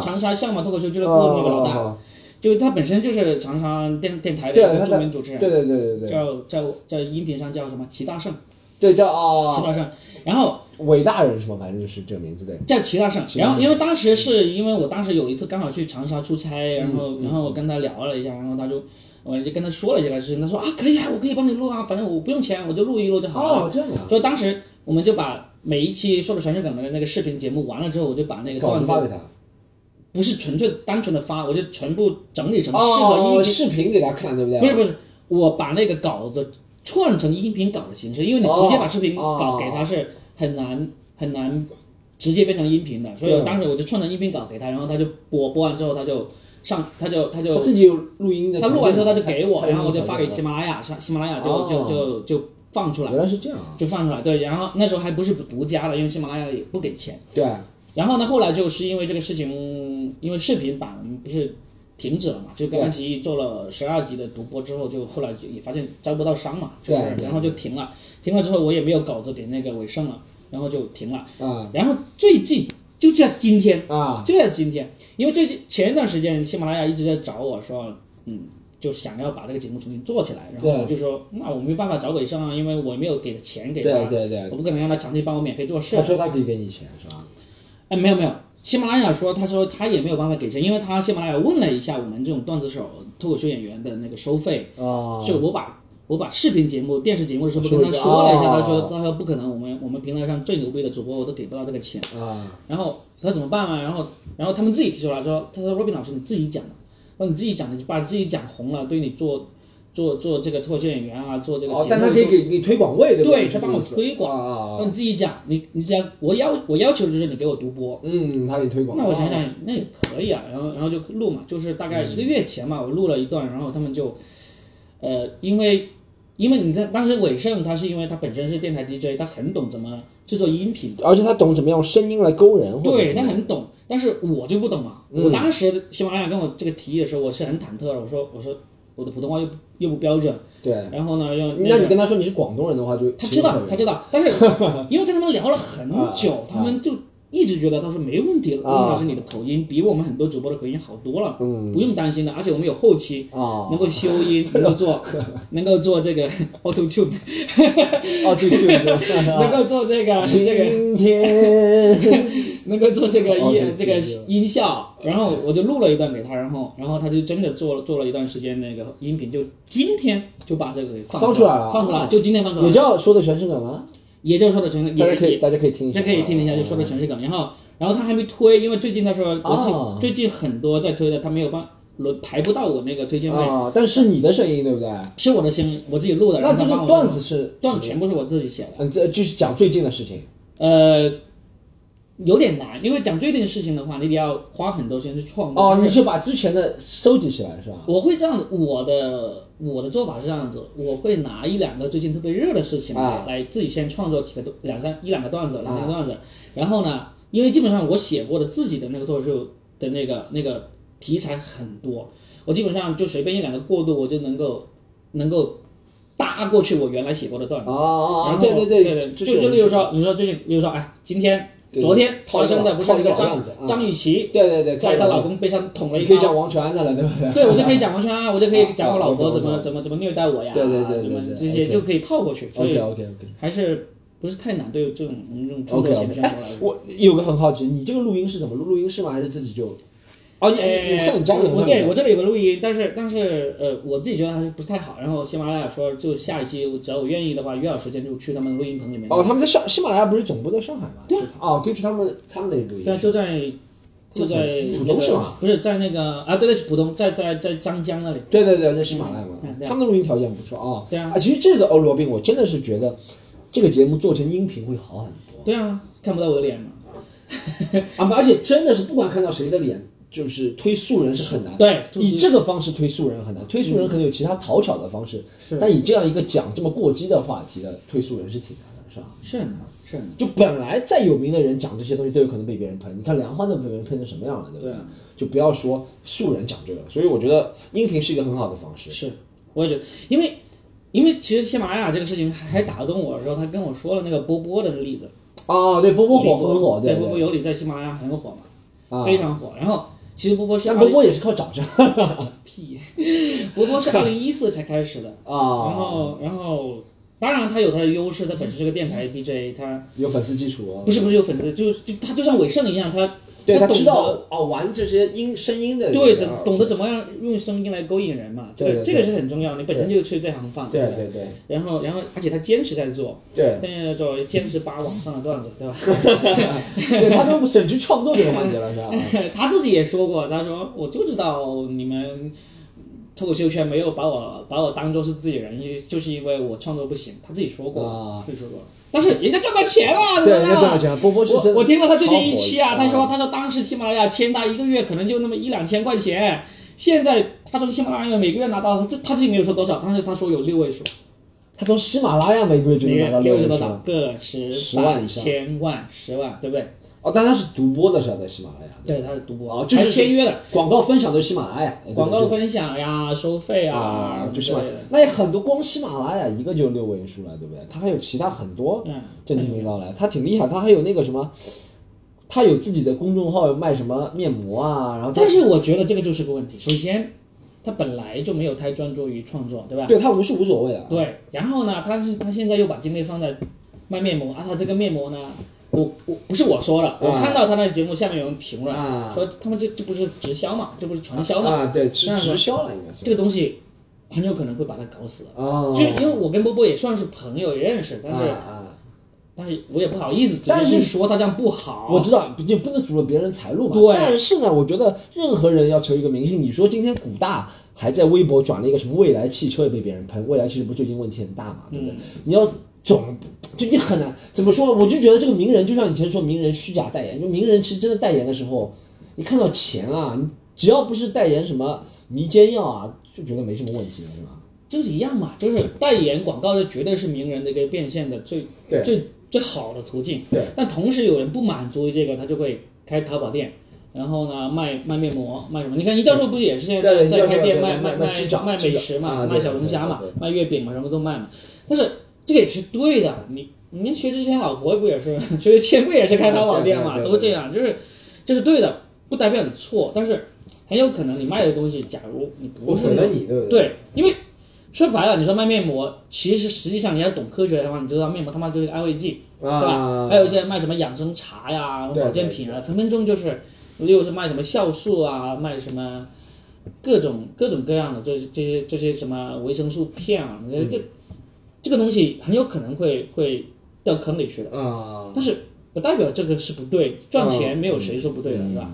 长沙相马脱口秀俱乐部那个老大，哦就是他本身就是长沙电电台的一个著名主持人，对对对对对。叫叫叫音频上叫什么？齐大圣，对叫齐哦，大圣，然后伟大人什么，反正就是这个名字对。叫齐大圣。齐大圣然后因为当时是因为我当时有一次刚好去长沙出差，然后嗯然后我跟他聊了一下，然后他就我就跟他说了这个事情，他说啊可以啊，我可以帮你录啊，反正我不用钱，我就录一录就好了。哦，这样啊，所以当时我们就把每一期说的全是梗的那个视频节目完了之后，我就把那个段子稿子发给他。不是纯粹单纯的发，我就全部整理成适合音哦，频视频给他看，对不对？不是不是，我把那个稿子串成音频稿的形式，因为你直接把视频稿给他是很难很难直接变成音频的，所以我当时我就串成音频稿给他，然后他就播播完之后他就上他就他他就自己有录音的。他录完之后他就给我，然后我就发给喜马拉雅，上喜马拉雅就哦就就就放出来原，来是这样啊。就放出来，对，然后那时候还不是独家的，因为喜马拉雅也不给钱。对，然后呢，后来就是因为这个事情，因为视频版不是停止了嘛，就跟对爱奇艺做了十二集的独播之后，就后来就也发现招不到商嘛，就是对对然后就停了。停了之后，我也没有稿子给那个伟盛了，然后就停了。啊然后最近就在今天，啊，就在今天，因为最近前一段时间喜马拉雅一直在找我说，嗯，就想要把这个节目重新做起来，然后我就说，那我没办法找伟盛啊，因为我没有给钱给对他，对对，我不可能让他长期帮我免费做事他。说他可以给你钱是吧？哎，没有没有，喜马拉雅说，他说他也没有办法给钱，因为他喜马拉雅问了一下我们这种段子手、脱口秀演员的那个收费，哦，就我把我把视频节目、电视节目的时候说跟他说了一下，哦。他说他说不可能，我们我们平台上最牛逼的主播我都给不到这个钱，啊，然后他说怎么办啊？然后然后他们自己提出来说，他说 Robin 老师你自己讲的，说你自己讲的，你把自己讲红了，对你做做做这个脱口秀演员啊，做这个节目，，哦但他可以给你推广位，对不对他？帮我推广啊你自己讲，你你只要我要我要求的就是你给我独播。嗯，他给你推广。那我想想，那也可以啊，然后然后就录嘛，就是大概一个月前嘛，我录了一段，然后他们就，呃，因为因为你在当时伟盛他是因为他本身是电台 DJ，他很懂怎么制作音频，而且他懂怎么样用声音来勾人，对他很懂，但是我就不懂嘛。嗯我当时喜马拉雅跟我这个提议的时候，我是很忐忑的，我说我说我的普通话又又不标准，对。然后呢又那你跟他说你是广东人的话，就他知道他知道，但是因为跟他们聊了很久，*laughs* 啊他们就一直觉得他说没问题，啊。孟老师你的口音比我们很多主播的口音好多了，嗯。不用担心的，而且我们有后期。啊，能够修音，能够做，*laughs* 能够做这个 auto tune，哦对对对，能够做这个这个今天。*laughs* 能够做这个音这个音效，然后我就录了一段给他，然后然后他就真的做了做了一段时间那个音频，就今天就把这个给放出来了。放出来，哦就今天放出来也了，叫说的全是梗吗？也就是说的全大家可以也大家可以听一下，大家可以听一下，就说的全是梗，然后然后他还没推，因为最近他说最近很多在推的，他没有办轮排不到我那个推荐位，啊，但是你的声音对不对？是我的声音，我自己录的，然那这个段子是段子全部是我自己写的。嗯，这就是讲最近的事情。呃，有点难，因为讲这件事情的话，你得要花很多时间去创作。哦，你是把之前的收集起来是吧？我会这样子，我的我的做法是这样子，我会拿一两个最近特别热的事情来、啊来自己先创作几个段两三一两个段子，两三个段子，然后呢，因为基本上我写过的自己的那个脱口秀的那个那个题材很多，我基本上就随便一两个过渡，我就能够能够搭过去我原来写过的段子。哦哦哦，然后对对对对，就就例如说，你说最近，例如说，哎，今天、对昨天套一个发生的不是一个那个张张雨绮对对对，在她老公背上捅了一刀，你可以讲王全安的了，对不对？对我就可以讲王全安，*laughs* 我就可以讲我老婆啊怎么怎么怎么虐待我呀，对对对对怎么对这些就可以套过去，所 OK 以 OK OK 还是不是太难对这种这种创 OK 作型的选手来哎，说。我有个很好奇，你这个录音是怎么录？录音室吗？还是自己就？哦，你你我看你家里我对我这里有个录音，但是但是呃，我自己觉得还是不是太好。然后喜马拉雅说，就下一期只要我愿意的话，约好时间就去他们录音棚里面。哦，他们在上喜马拉雅不是总部在上海吗？对哦，可以去他们他们那里录音。对啊，就在就在浦东是吗？不是在那个啊，对对，是浦东，在在在张江那里。对对对，在喜马拉雅嘛他们的录音条件不错啊。对啊啊，其实这个欧罗宾，我真的是觉得这个节目做成音频会好很多对啊，看不到我的脸嘛。啊，而且真的是不管看到谁的脸，就是推素人是很难。对，以这个方式推素人很难，推素人可能有其他讨巧的方式，是但以这样一个讲这么过激的话题的推素人是挺难的，是吧？是很难，是很难。就本来再有名的人讲这些东西都有可能被别人喷，你看梁欢都被别人喷成什么样了，对不对？就不要说素人讲这个，所以我觉得音频是一个很好的方式。是，我也觉得，因为因为其实喜马拉雅这个事情还还打动我的时候，他跟我说了那个波波的例子。哦，对，波波火很火，对对，波波对有理在喜马拉雅很火嘛，啊，非常火。然后其实波波是但波波也是靠长相 *laughs* 屁，波波是二零一四才开始的，*laughs* 然啊，后然后当然他有他的优势，他本身是个电台 DJ，他有粉丝基础啊不。是不是有粉丝，就就他就像伟盛一样，他对他知道哦，玩这些音声音的对，这个懂懂得怎么样用声音来勾引人嘛，这对这个是很重要，你本身就是这行饭，对不对对然后然后而且他坚持在做，对现在做坚持扒网上的段子，对吧？*laughs* 对，他都省去创作这个环节了，知道吗？*laughs* 他自己也说过，他说我就知道你们脱口秀圈没有把我把我当做是自己人，因为就是因为我创作不行，他自己说过，啊自己说过。但是人家赚到钱了，对，怎么样人家赚到钱了，波波是真我我听了他最近一期啊，他说他说当时喜马拉雅签他一个月可能就那么一两千块钱，现在他从喜马拉雅每个月拿到，他这他自己没有说多少，但是他说有六位数，他从喜马拉雅每个月就能拿到六位数多少？个十十万以上千万十万，对不对？哦，但他是独播的是吧？在喜马拉雅，对，他是独播，哦就是签约的，广告分享都是喜马拉雅，广告分享呀、收费啊啊，，就喜马之类的，那也很多，光喜马拉雅一个就六位数了，对不对？他还有其他很多嗯，正经频道来，他挺厉害，他还有那个什么，他有自己的公众号卖什么面膜啊，然后但是我觉得这个就是个问题。首先，他本来就没有太专注于创作，对吧？对他无是无所谓的，对。然后呢，他是他现在又把精力放在卖面膜啊，他这个面膜呢，我我不是我说的，我啊看到他那个节目下面有人评论、啊说他们这这不是直销嘛，这不是传销嘛，啊，对，直直销了应该是这个东西很有可能会把他搞死的。哦，就因为我跟波波也算是朋友，也认识，但是、啊啊但是我也不好意思但是说他这样不好。我知道，你不能阻了别人财路嘛。对但是呢，我觉得任何人要成为一个明星，你说今天古大还在微博转了一个什么未来汽车也被别人喷，未来汽车不最近问题很大嘛，对不对？嗯你要总就你很难怎么说？我就觉得这个名人，就像以前说名人虚假代言，就名人其实真的代言的时候，你看到钱啊，你只要不是代言什么迷奸药啊，就觉得没什么问题了，是吧？就是一样嘛，就是代言广告，这绝对是名人的一个变现的最最最好的途径。对。但同时有人不满足于这个，他就会开淘宝店，然后呢卖卖面膜，卖什么？你看倪教授不也是现在在开店卖卖卖卖美食嘛，卖小龙虾嘛卖月饼嘛，什么都卖嘛。但是这个也是对的，你你们薛之谦老婆不也是？薛之谦不也是开淘宝店嘛？都这样，就是这是对的，不代表你错，但是很有可能你卖的东西，假如你不是对不对？对，因为说白了，你说卖面膜，其实实际上你要懂科学的话，你知道面膜他妈就是个安慰剂，对吧？啊，还有一些卖什么养生茶呀、保健品啊，分分钟就是，又是卖什么酵素啊，卖什么各种各种各样的这这些这些什么维生素片啊，这这这个东西很有可能会会掉坑里去的，啊，但是不代表这个是不对，赚钱没有谁说不对的，是吧？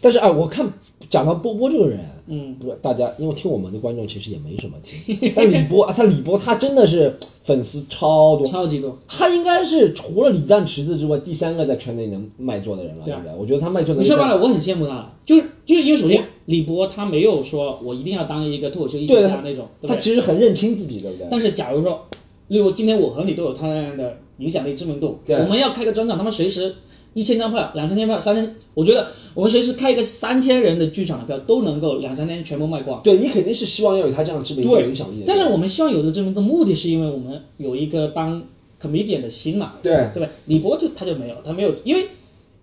但是啊，我看讲到波波这个人，嗯，不，大家因为听我们的观众其实也没什么听，但李波啊，他李波他真的是粉丝超多，超级多，他应该是除了李诞池子之外第三个在圈内能卖座的人了，对啊应该，我觉得他卖座能力说白了，我很羡慕他，就是就是因为首先李波他没有说我一定要当一个脱口秀艺术家那种，对不他？其实很认清自己，对不对？但是假如说，例如今天我和你都有他那样的影响力、知名度，对我们要开个专场，他们随时一千张票、两三千张票、三千，我觉得我们随时开一个三千人的剧场的票都能够两三天全部卖光。对你肯定是希望要有他这样的知名度、对影响力。但是我们希望有的知名度，目的是因为我们有一个当 comedian 的心嘛，对对吧？李博就他就没有，他没有，因为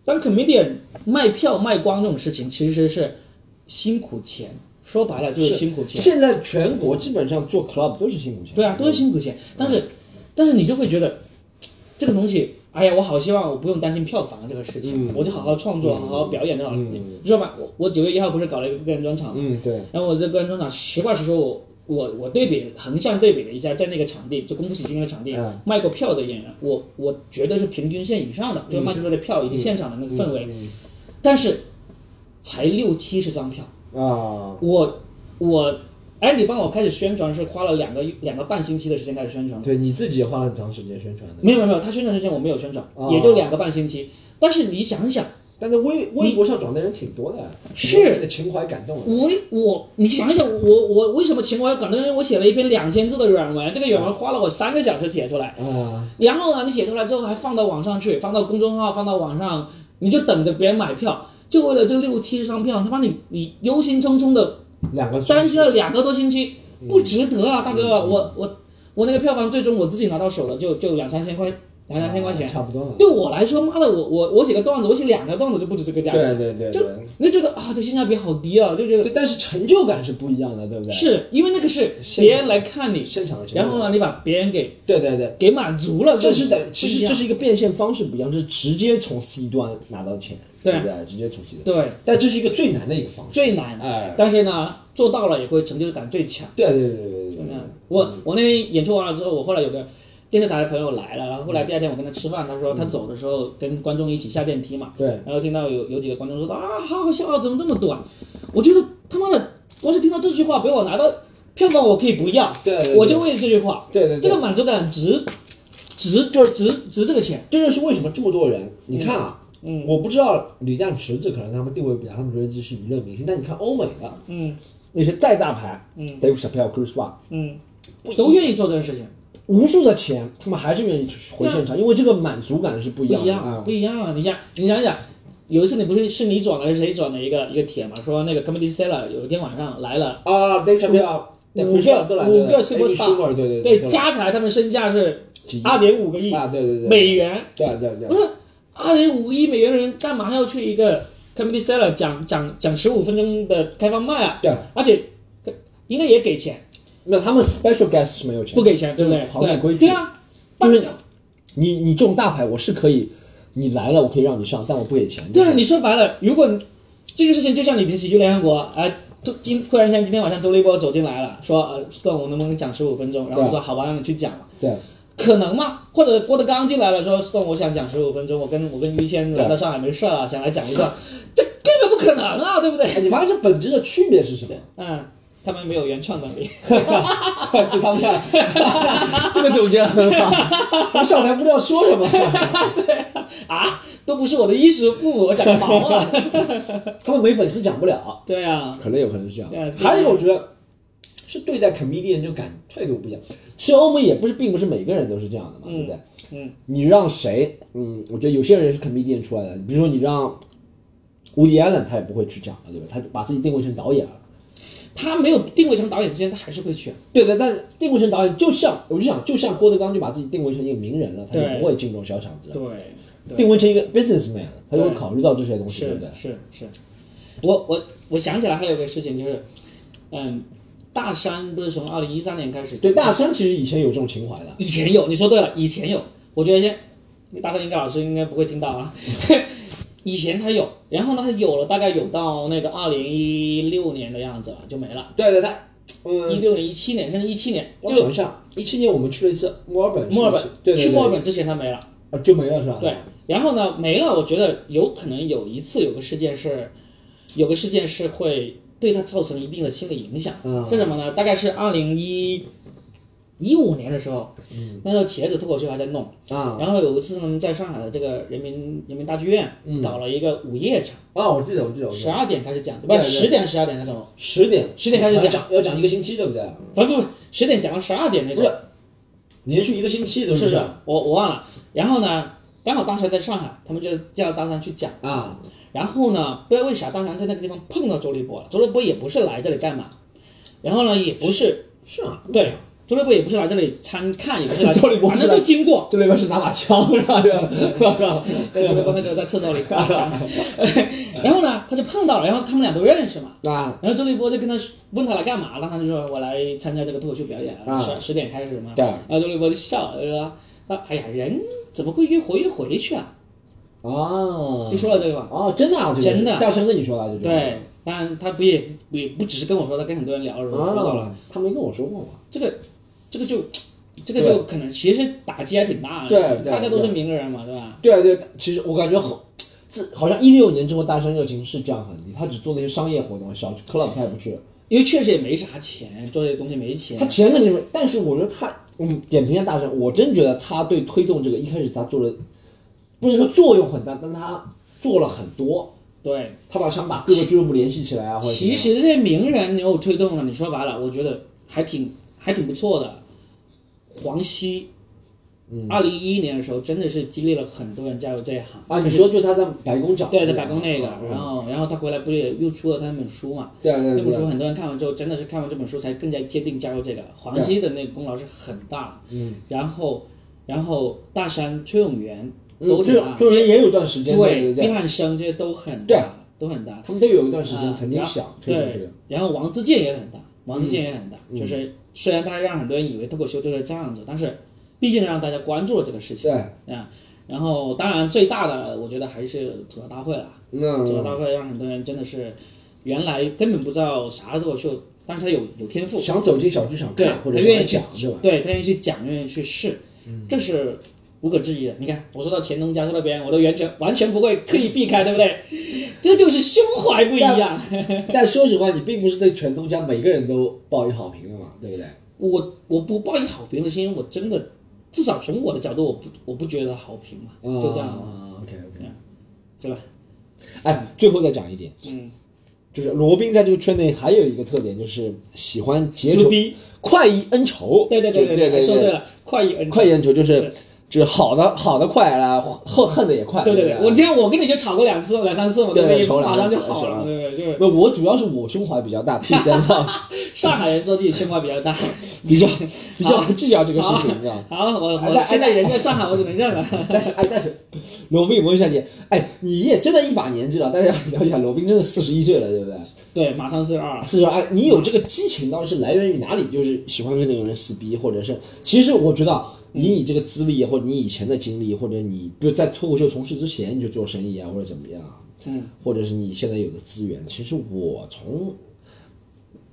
当 comedian 卖票卖光这种事情其实是辛苦钱，说白了就是是辛苦钱。现在全国基本上做 club 都是辛苦钱。对啊，都是辛苦钱，但是，但是你就会觉得这个东西，哎呀，我好希望我不用担心票房这个事情，嗯我就好好创作，好好表演就好了。知道吗？我我九月一号不是搞了一个个人专场嘛，嗯，对，然后我这个人专场，实话实说，我我我对比横向对比了一下，在那个场地，就功夫喜剧那个场地、嗯卖过票的演员，我我绝对是平均线以上的，就卖出来的票以及现场的那个氛围，嗯但是才六七十张票，啊，我我哎，你帮我开始宣传是花了两个两个半星期的时间开始宣传。对，你自己也花了很长时间宣传的。没有没有没有，他宣传之前我没有宣传，哦也就两个半星期。但是你想想，但是微微博上转的人挺多的，是的情怀感动了。我我你想想，我我为什么情怀感动？因为我写了一篇两千字的软文，这个软文花了我三个小时写出来。啊，然后呢，你写出来之后还放到网上去，放到公众号，放到网上，你就等着别人买票，就为了这六七十张票，他妈你你忧心忡忡的两个担心了两个多星期，嗯不值得啊，大哥！我我我那个票房最终我自己拿到手了，就就两三千块，两三千块钱。差不多了。对我来说，妈的，我我我写个段子，我写两个段子就不止这个价格。对对对就对你就觉得啊，这性价比好低啊，就觉得对，但是成就感是不一样的，对不对？是因为那个是别人来看你，现场的。然后呢，你把别人给对对对，给满足了，这是等，其实这是一个变现方式不一样，这是直接从 C 端拿到钱，对。不对？直接从 C 端，对。但这是一个最难的一个方式。最难，哎，但是呢，做到了也会成就感最强。对对对对对我我那天演出完了之后，我后来有个电视台的朋友来了，然后后来第二天我跟他吃饭，他说他走的时候跟观众一起下电梯嘛，对，然后听到有有几个观众说啊，好好笑啊，怎么这么短？我觉得他妈的，光是听到这句话，比我拿到票房我可以不要，对对对。我就为这句话，对对对。这个满足感值值就是值值这个钱，这就是为什么这么多人，你看啊，嗯我不知道李诞池子可能他们定位不一样，他们觉得自己是娱乐明星，但你看欧美的嗯那些再大牌，嗯，Dave Chappelle、Chris Rock，嗯，都愿意做这件事情，无数的钱，他们还是愿意回现场，因为这个满足感是不一不一样的啊样不。一样啊！你想你想想。有一次你不是是你转的还是谁转的一个一个帖嘛？说那个 Comedy Cellar 有一天晚上来了啊，Dave Chappelle、五个五个 Amy superstar 对对对，加起来他们身价是二点五个亿啊，对对对，美元。对对对我，说二点五亿美元的人干嘛要去一个 comedy cellar 讲讲讲十五分钟的开放麦啊？对，而且应该也给钱，没有他们 special guest 是没有钱，不给钱，对不对？行业规矩对对啊，就是你你这种大牌，我是可以，你来了我可以让你上，但我不给钱。对啊，你说白了，如果这个事情就像你的喜剧联合国，哎、突今突然间今天晚上周立波走进来了，说呃，Stone 我能不能讲十五分钟？然后我说好吧，让你去讲了。对可能吗？或者郭德纲进来了，说 Stone 我想讲十五分钟，我跟我跟于谦来到上海没事了，想来讲一段，这根本不可能啊，对不对？哎你发现这本质的区别是什么？嗯，他们没有原创能力。*laughs* 就他们俩，*laughs* 这个总结很好。他们上台不知道说什么，*laughs* 对啊，都不是我的衣食父母，我讲个毛啊！他们没粉丝讲不了，对啊，可能有可能是这样啊。还有一个我觉得是对待 comedian 就感态度不一样。其实欧美也不是，并不是每个人都是这样的嘛，对不对？嗯你让谁？嗯，我觉得有些人是 comedian 出来的，比如说你让 Woody Allen，他也不会去讲了，对吧？他把自己定位成导演了。他没有定位成导演之前，他还是会去。对的，但是定位成导演，就像我就想，就像郭德纲就把自己定位成一个名人了，他就不会进这种小场子了。对，定位成一个 businessman，他就会考虑到这些东西，对不对？是是。我我我想起来还有个事情就是，嗯，大山不是从二零一三年开始，对，大山其实以前有这种情怀的，以前有，你说对了，以前有。我觉得现大山应该老师应该不会听到啊。*laughs* 以前他有，然后呢，他有了，大概有到那个二零一六年的样子了，就没了。对对，他一嗯，六年、一七年，甚至一七年，我就想一下，一七年我们去了一次墨尔本，墨尔本对对对，去墨尔本之前他没了。啊就没了是吧？对，然后呢没了，我觉得有可能有一次有个事件是，有个事件是会对他造成一定的心理影响。嗯是什么呢？大概是二零一一五年的时候，嗯那时候茄子脱口秀还在弄，啊然后有一次呢，在上海的这个人民人民大剧院嗯搞了一个午夜场，啊，我记得我记得十二点开始讲，不对对十点十二点那种，十点十点开始讲要讲一个星期，对不对？不不不，十点讲到十二点那种。连续一个星期，是不？是是，我我忘了。然后呢，刚好当时在上海，他们就叫大山去讲。啊，然后呢，不知道为啥，当然在那个地方碰到周立波了。周立波也不是来这里干嘛，然后呢，也不是是啊，对，周立波也不是来这里参看，也不是来，*laughs* 周立波反正就经过。周立波是拿把枪是吧？*laughs* 周立波那时候在厕所里拿枪，*laughs* 然后呢，他就碰到了，然后他们俩都认识嘛。啊，然后周立波就跟他问他来干嘛，然后他就说我来参加这个脱口秀表演，了十十点开始嘛。对然后周立波就笑了，就说：“啊，哎呀，人怎么会约活约回去啊？”哦，就说了这个话。哦，真的啊，这个真的大声跟你说的，这个对，当然他不也也不只是跟我说，他跟很多人聊的时候说到了。啊，他没跟我说过嘛。这个，这个就，这个就可能其实打击还挺大的。对对大家都是名人嘛，对吧？对对，其实我感觉后，自好像一六年之后，大山热情是降很低，他只做那些商业活动，小 club 他也不去。因为确实也没啥钱，做这些东西没钱他。钱肯定没，但是我觉得他，嗯，点评一下大山，我真觉得他对推动这个一开始他做的，不能说作用很大，但他做了很多。对，他把想把各个俱乐部联系起来啊，其实这些名人你有推动了，你说白了，我觉得还挺还挺不错的。黄西，嗯二零一一年的时候真的是激励了很多人加入这一行。啊，你说就他在白宫讲的对，在白宫那个，嗯然后然后他回来不是也又出了他那本书嘛？对对那本书很多人看完之后，真的是看完这本书才更加坚定加入这个。黄西的那个功劳是很大，嗯，然后然后大山、崔永元嗯，都挺大，这种这种人也有段时间，对对对，对。毕，汉生这些都很对。大，都很大。他们都有一段时间啊曾经想推动这个，，然后王自健也很大，王自健也很大，就是虽然他让很多人以为脱口秀就是这样子，但是毕竟让大家关注了这个事情。对，啊。然后当然最大的，我觉得还是吐槽大会了。吐槽大会让很多人真的是原来根本不知道啥脱口秀，但是他有有天赋，想走进小剧场对看或者他愿意讲是吧？对他愿意去讲，愿意去试，这是无可置疑的。你看，我说到前东家说那边，我都完全完全不会刻意避开，对不对？*laughs* 这就是胸怀不一样。但说实话，你并不是对全东家每个人都抱以好评的嘛，对不对？我我不抱以好评的心，我真的至少从我的角度，我不我不觉得好评嘛，就这样，啊，OK OK。是吧？哎，最后再讲一点，嗯，就是罗宾在这个圈内还有一个特点，就是喜欢结仇，快意恩仇。对对对对对对，说对了，快意恩仇快意恩仇就是是就是好的好的快了，恨恨的也快。对对对，不我你看我跟你就吵过两次、两三次嘛，对马上就好了，对不我主要是我胸怀比较大，P 三号 *laughs* 上海人说自己胸怀比较大。*laughs* 比较比较计较这个事情，你知道吗？*laughs* 好，我我现在人在上海，我只能认了。但是哎，但是罗宾，我问一下你，哎，你也真的一把年纪了，大家要了解一下，罗宾真的四十一岁了，对不对？对，马上四十二。四十二，你有这个激情到底是来源于哪里？就是喜欢跟那个人撕逼，或者是，其实我觉得你以这个资历，或者你以前的经历，或者你比如在脱口秀从事之前你就做生意啊，或者怎么样，嗯，或者是你现在有的资源，其实我从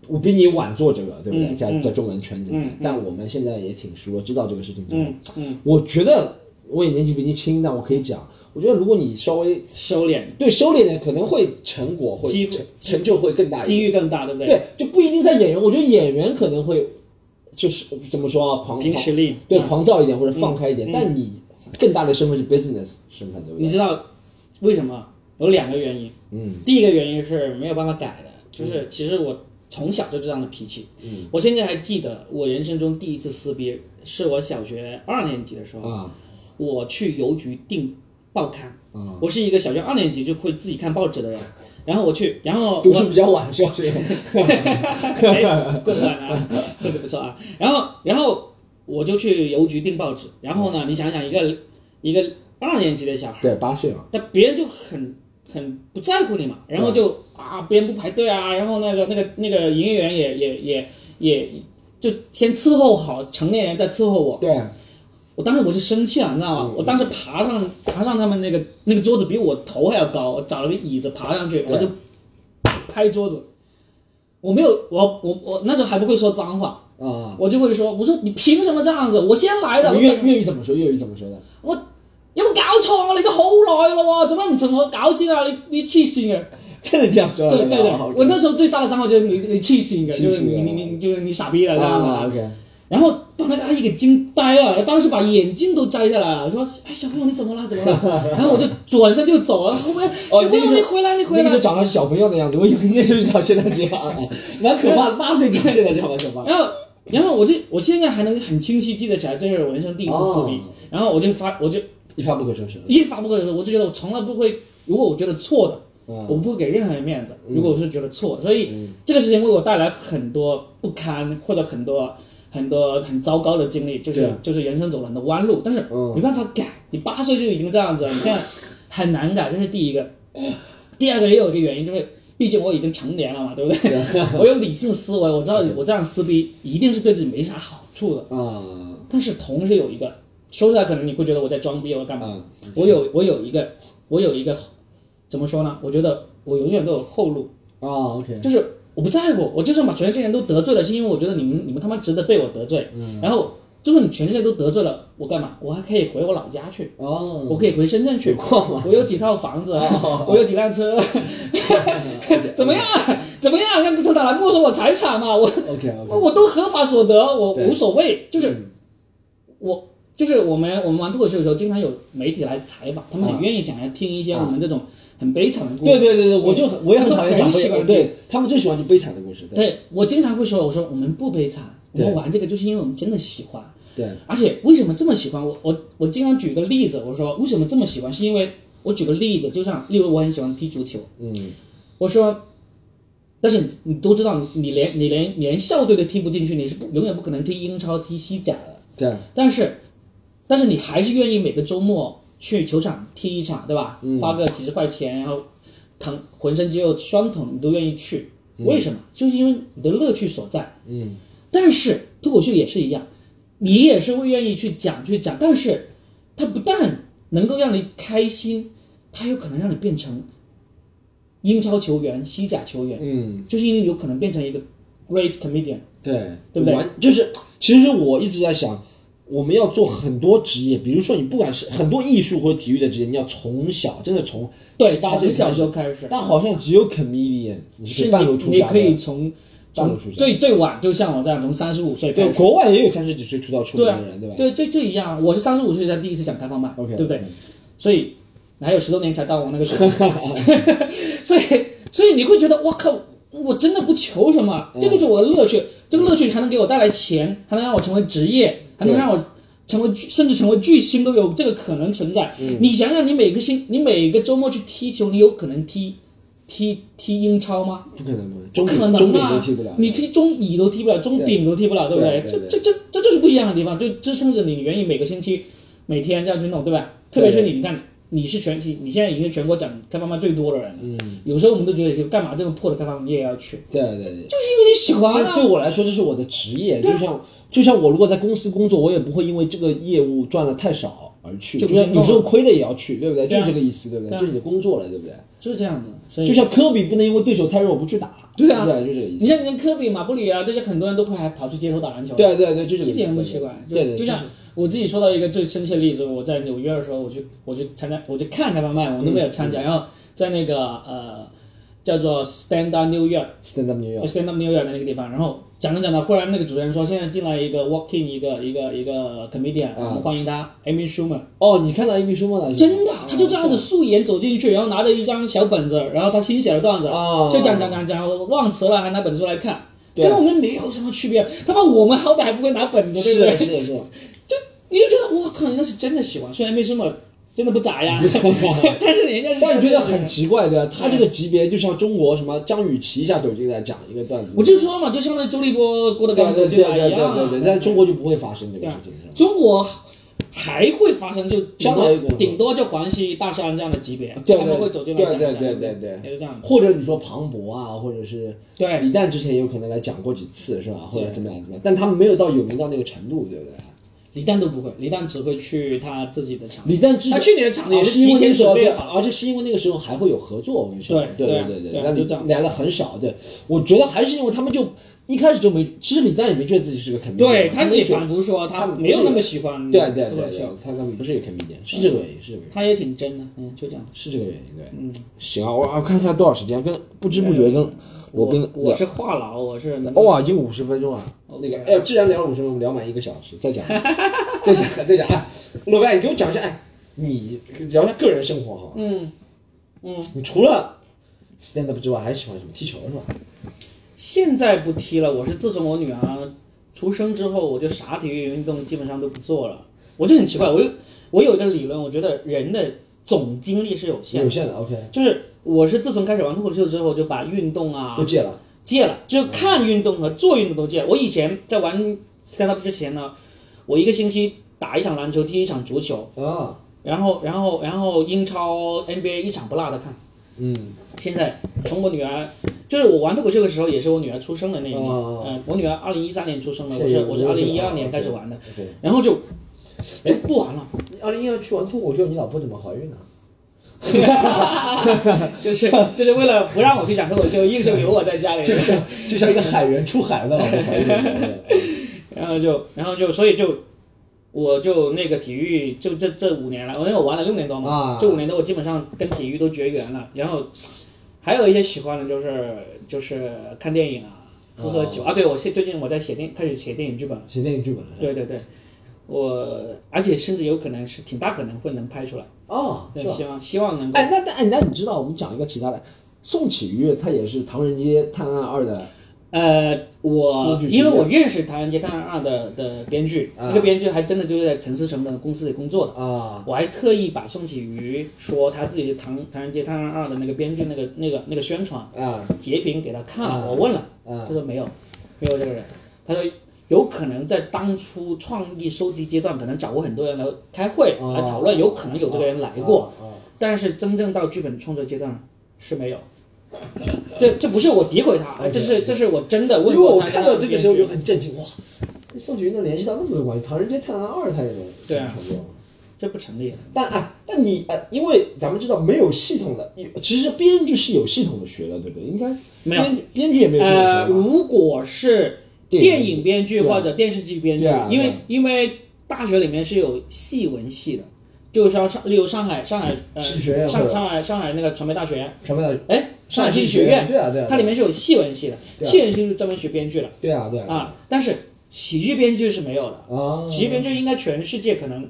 我比你晚做这个，对不对？在在中文圈子里面，但我们现在也挺熟，知道这个事情之后，嗯嗯，我觉得我也年纪比你轻，但我可以讲，我觉得如果你稍微收敛，对收敛点，可能会成果会机成成就会更大。机遇更大，对不对？对，就不一定在演员，我觉得演员可能会就是怎么说啊，狂狂凭实力。对嗯狂躁一点或者放开一点，嗯但你更大的身份是 business 身份，对不对？你知道为什么？有两个原因。嗯第一个原因是没有办法改的，就是其实我从小就这样的脾气。嗯我现在还记得我人生中第一次撕逼，是我小学二年级的时候，啊我去邮局订报刊，啊，我是一个小学二年级就会自己看报纸的人。然后我去，然后我读书比较晚是吧？这个哎棍晚啊，这个不错啊。然后，然后我就去邮局订报纸。然后呢，你想想，一个一个二年级的小孩，对八岁嘛，但别人就很很不在乎你嘛，然后就啊，别人不排队啊，然后那个那个那个营业员也也也也就先伺候好成年人，再伺候我。对，我当时我是生气了，你知道吗？嗯我当时爬上爬上他们那个那个桌子比我头还要高，我找了个椅子爬上去，我就拍桌子。我没有，我我我那时候还不会说脏话，啊，我就会说，我说你凭什么这样子？我先来的，粤粤语怎么说？粤语怎么说的？我有冇搞错啊？你都好耐啦喎，做乜唔同我搞先啊？你你黐線嘅！*laughs* 真的这样说的？对对对，啊我那时候最大的脏话就是你你黐線嘅，就是你啊你你就是你傻逼了这样子啊啊。，OK，然后把那个阿姨给惊呆了，当时把眼镜都摘下来了，说：“哎，小朋友你怎么了？怎么了？” *laughs* 然后我就转身就走了。后面哦小朋友那个你回来，你回来那个时候。长得是小朋友的样子，我以为那就是长现在这样，啊蛮可怕的。八岁长现在这样蛮可怕。然 *laughs* 后然后我就我现在还能很清晰记得起来，这是我人生第一次撕逼哦。然后我就发我就一发不可收拾。一发不可收拾，我就觉得我从来不会，如果我觉得错的。嗯我不会给任何人面子。如果我是觉得错的，所以这个事情为我带来很多不堪或者很多很多很糟糕的经历，就是就是人生走了很多弯路，但是嗯没办法改。你八岁就已经这样子了，你现在很难改，这是第一个。*laughs* 第二个也有一个原因，就是毕竟我已经成年了嘛，对不对？*laughs* 我有理性思维，我知道我这样撕逼一定是对自己没啥好处的。啊但是同时有一个说出来，可能你会觉得我在装逼，我干嘛？啊我有我有一个我有一个怎么说呢？我觉得我永远都有后路。啊，OK，就是我不在乎，我就算把全世界人都得罪了，是因为我觉得你们你们他妈值得被我得罪。然后就算你全世界都得罪了，我干嘛？我还可以回我老家去，哦，我可以回深圳去，我有几套房子，我有几辆车，*laughs* 怎么样？怎么样？让共产党来没收我财产嘛？我 OK 我都合法所得，我无所谓。就是嗯我就是我们我们玩脱口秀的时候，经常有媒体来采访，他们很愿意想要听一些我们这种很悲惨的故事。对对对对，我就很我也很讨厌长辈，对他们最喜欢就悲惨的故事，对。对。我经常会说，我说我们不悲惨，我们玩这个就是因为我们真的喜欢。对，而且为什么这么喜欢？我我我经常举一个例子，我说为什么这么喜欢，是因为我举个例子，就像例如我很喜欢踢足球，嗯。我说，但是你你都知道，你连你连连校队都踢不进去，你是不永远不可能踢英超、踢西甲的。对。但是，但是你还是愿意每个周末去球场踢一场，对吧？嗯花个几十块钱，然后疼浑身肌肉酸疼，你都愿意去。为什么？就是因为你的乐趣所在。嗯但是脱口秀也是一样，你也是会愿意去讲去讲，但是它不但能够让你开心，它有可能让你变成英超球员、西甲球员，嗯，就是因为有可能变成一个 great comedian。对对不对就是，其实我一直在想。我们要做很多职业，比如说你不管是很多艺术或者体育的职业，你要从小真的从对，八岁从小时候开始，但好像只有 comedian 你是可是以半路出你，你可以从最最晚，就像我这样，从三十五岁开对，国外也有三十几岁出道出名的人，对吧？对，这这一样，我是三十五岁才第一次讲开放麦 OK，对不对？所以还有十多年才到我那个水平，*laughs* 所以所以你会觉得我靠，我真的不求什么，嗯这就是我的乐趣。这个乐趣还能给我带来钱，还能让我成为职业，还能让我成为巨甚至成为巨星都有这个可能存在。嗯你想想，你每个星，你每个周末去踢球，你有可能踢踢踢英超吗？不可能，不可能，中中都踢不了。！你踢中乙都踢不了，中丙都踢不了，对不对这这这这就是不一样的地方，就支撑着你愿意每个星期每天这样去弄，对吧？特别是你，你看你是全你现在已经是全国讲开放麦最多的人了，嗯，有时候我们都觉得就干嘛这么破的开放麦你也要去，对对对。就是因为你喜欢对啊。对我来说，这是我的职业，就像就像我如果在公司工作，我也不会因为这个业务赚的太少而去，就不心动就像有时候亏的也要去，对不对？就是这个意思，对不对？对啊这是你的工作了，对不对？就是这样子，就像科比不能因为对手太弱不去打，对啊对，就这个意思。你像你像科比、马布里啊这些很多人都会还跑去街头打篮球，对对对，就这个意思。一点都不奇怪。对对，就像我自己说到一个最生气的例子，我在纽约的时候，我去我去参加，我去看开放麦，我都没有参加。然后在那个呃叫做 Stand Up New York stand up New York，Stand Up New York 的那个地方，然后讲着讲着，忽然那个主持人说，现在进来一个 Walking 一个一个一个 comedian，啊我们欢迎他 Amy Schumer。哦，你看到 Amy Schumer 了？真的，他就这样子素颜走进去，然后拿着一张小本子，然后他新写的段子，啊，就讲讲讲讲，我忘词了，还拿本子出来看，跟我们没有什么区别。他妈我们好歹还不会拿本子，对不对？是的是的是的，你就觉得我靠，你那是真的喜欢。虽然没什么真的不咋呀。*laughs* 但是人家是但你觉得很奇怪，对吧？他这个级别就像中国什么张雨绮一下走进来讲一个段子，我就说嘛，就相当于周立波、郭德对纲对对对对走进来一样。对对，在中国就不会发生这个事情？中国还会发生，就顶多将来有可能顶多就黄西、大山这样的级别，对他们会走进来讲对的。对对对对这样的。或者你说庞博啊，或者是对，李诞之前也有可能来讲过几次，是吧？或者怎么样怎么样，但他们没有到有名到那个程度，对不对？李诞都不会，李诞只会去他自己的场。李诞他去年的场子也啊是提前为那个时候，对，准备好。而且是因为那个时候还会有合作，我跟你说，对对对对对那你就来的很少，对，我觉得还是因为他们就一开始就没，其实李诞也没觉得自己是个 comedian，对，他自己反复说他他没有那么喜欢对对对对他根本不是一个 comedian，是这个原因，是这个原因，他也挺真的，嗯，就这样。是这个原因，对，嗯，行啊，我我看一下多少时间，跟不知不觉跟我跟我我是话痨，我是哇，已经五十分钟了。那个，哎，既然聊了五十分钟，聊满一个小时，再讲，*laughs* 再讲，再讲。哎，罗宾，你给我讲一下，哎，你聊一下个人生活哈。嗯嗯，你除了 stand up 之外，还喜欢什么？踢球是吧？现在不踢了，我是自从我女儿出生之后，我就啥体育运动基本上都不做了。我就很奇怪，我有我有一个理论，我觉得人的总精力是有限的，有限的，OK，就是我是自从开始玩脱口秀之后，就把运动啊都戒了。戒了，就看运动和做运动都戒了。我以前在玩 stand up 之前呢，我一个星期打一场篮球，踢一场足球，啊，然后然后然后英超 NBA 一场不落的看。嗯，现在从我女儿，就是我玩脱口秀的时候，也是我女儿出生的那一年。嗯呃，我女儿二零一三年出生的，我是是我是二零一哦二年开始玩的。然后就就不玩了，你二零一二去玩脱口秀，你老婆怎么怀孕呢？*laughs* 就是就是为了不让我去讲脱口秀，硬是留我在家里。就像就像一个海员出海的老婆怀孕。*laughs* 然后就然后就所以就。我就那个体育，就这这五年了，因为我玩了六年多嘛，啊这五年多我基本上跟体育都绝缘了。然后还有一些喜欢的就是就是看电影啊，喝喝酒、啊。对，我现最近我在写电开始写电影剧本，写电影剧本了。对对对，我而且甚至有可能是挺大可能会能拍出来，哦，希望希望能够。哎，那那哎，那你知道我们讲一个其他的，宋启瑜他也是《唐人街探案二》的呃，我因为我认识《唐人街探案二》的的编剧，啊。那个编剧还真的就是在陈思诚的公司里工作的。啊，我还特意把宋启瑜说他自己是唐《唐人街探案二》的那个编剧那个那个那个宣传啊。截屏给他看了，啊。我问了，啊。他说没有，没有这个人。他说有可能在当初创意收集阶段，可能找过很多人来开会啊。来讨论，有可能有这个人来过，但是真正到剧本创作阶段是没有。*laughs* 这这不是我诋毁他这是这是我真的因为我问过他。看到这个时候就很震惊，哇，宋祖英能联系到那么多关系，《唐人街探案二》他也能对啊这不成立。但哎，但你哎，因为咱们知道没有系统的，其实编剧是有系统的学的，对不对？应该没有编编剧也没有系统呃，学吧如果是电影编剧或者电视剧编剧因为因为大学里面是有戏文系的，就像上，例如上海上海呃学院上上海上海那个传媒大学，传媒大学哎，上海戏戏剧学院，对啊对啊，它里面是有戏文系的，戏文系是专门学编剧的对啊对啊啊，但是喜剧编剧是没有的，啊，喜剧编剧应该全世界可能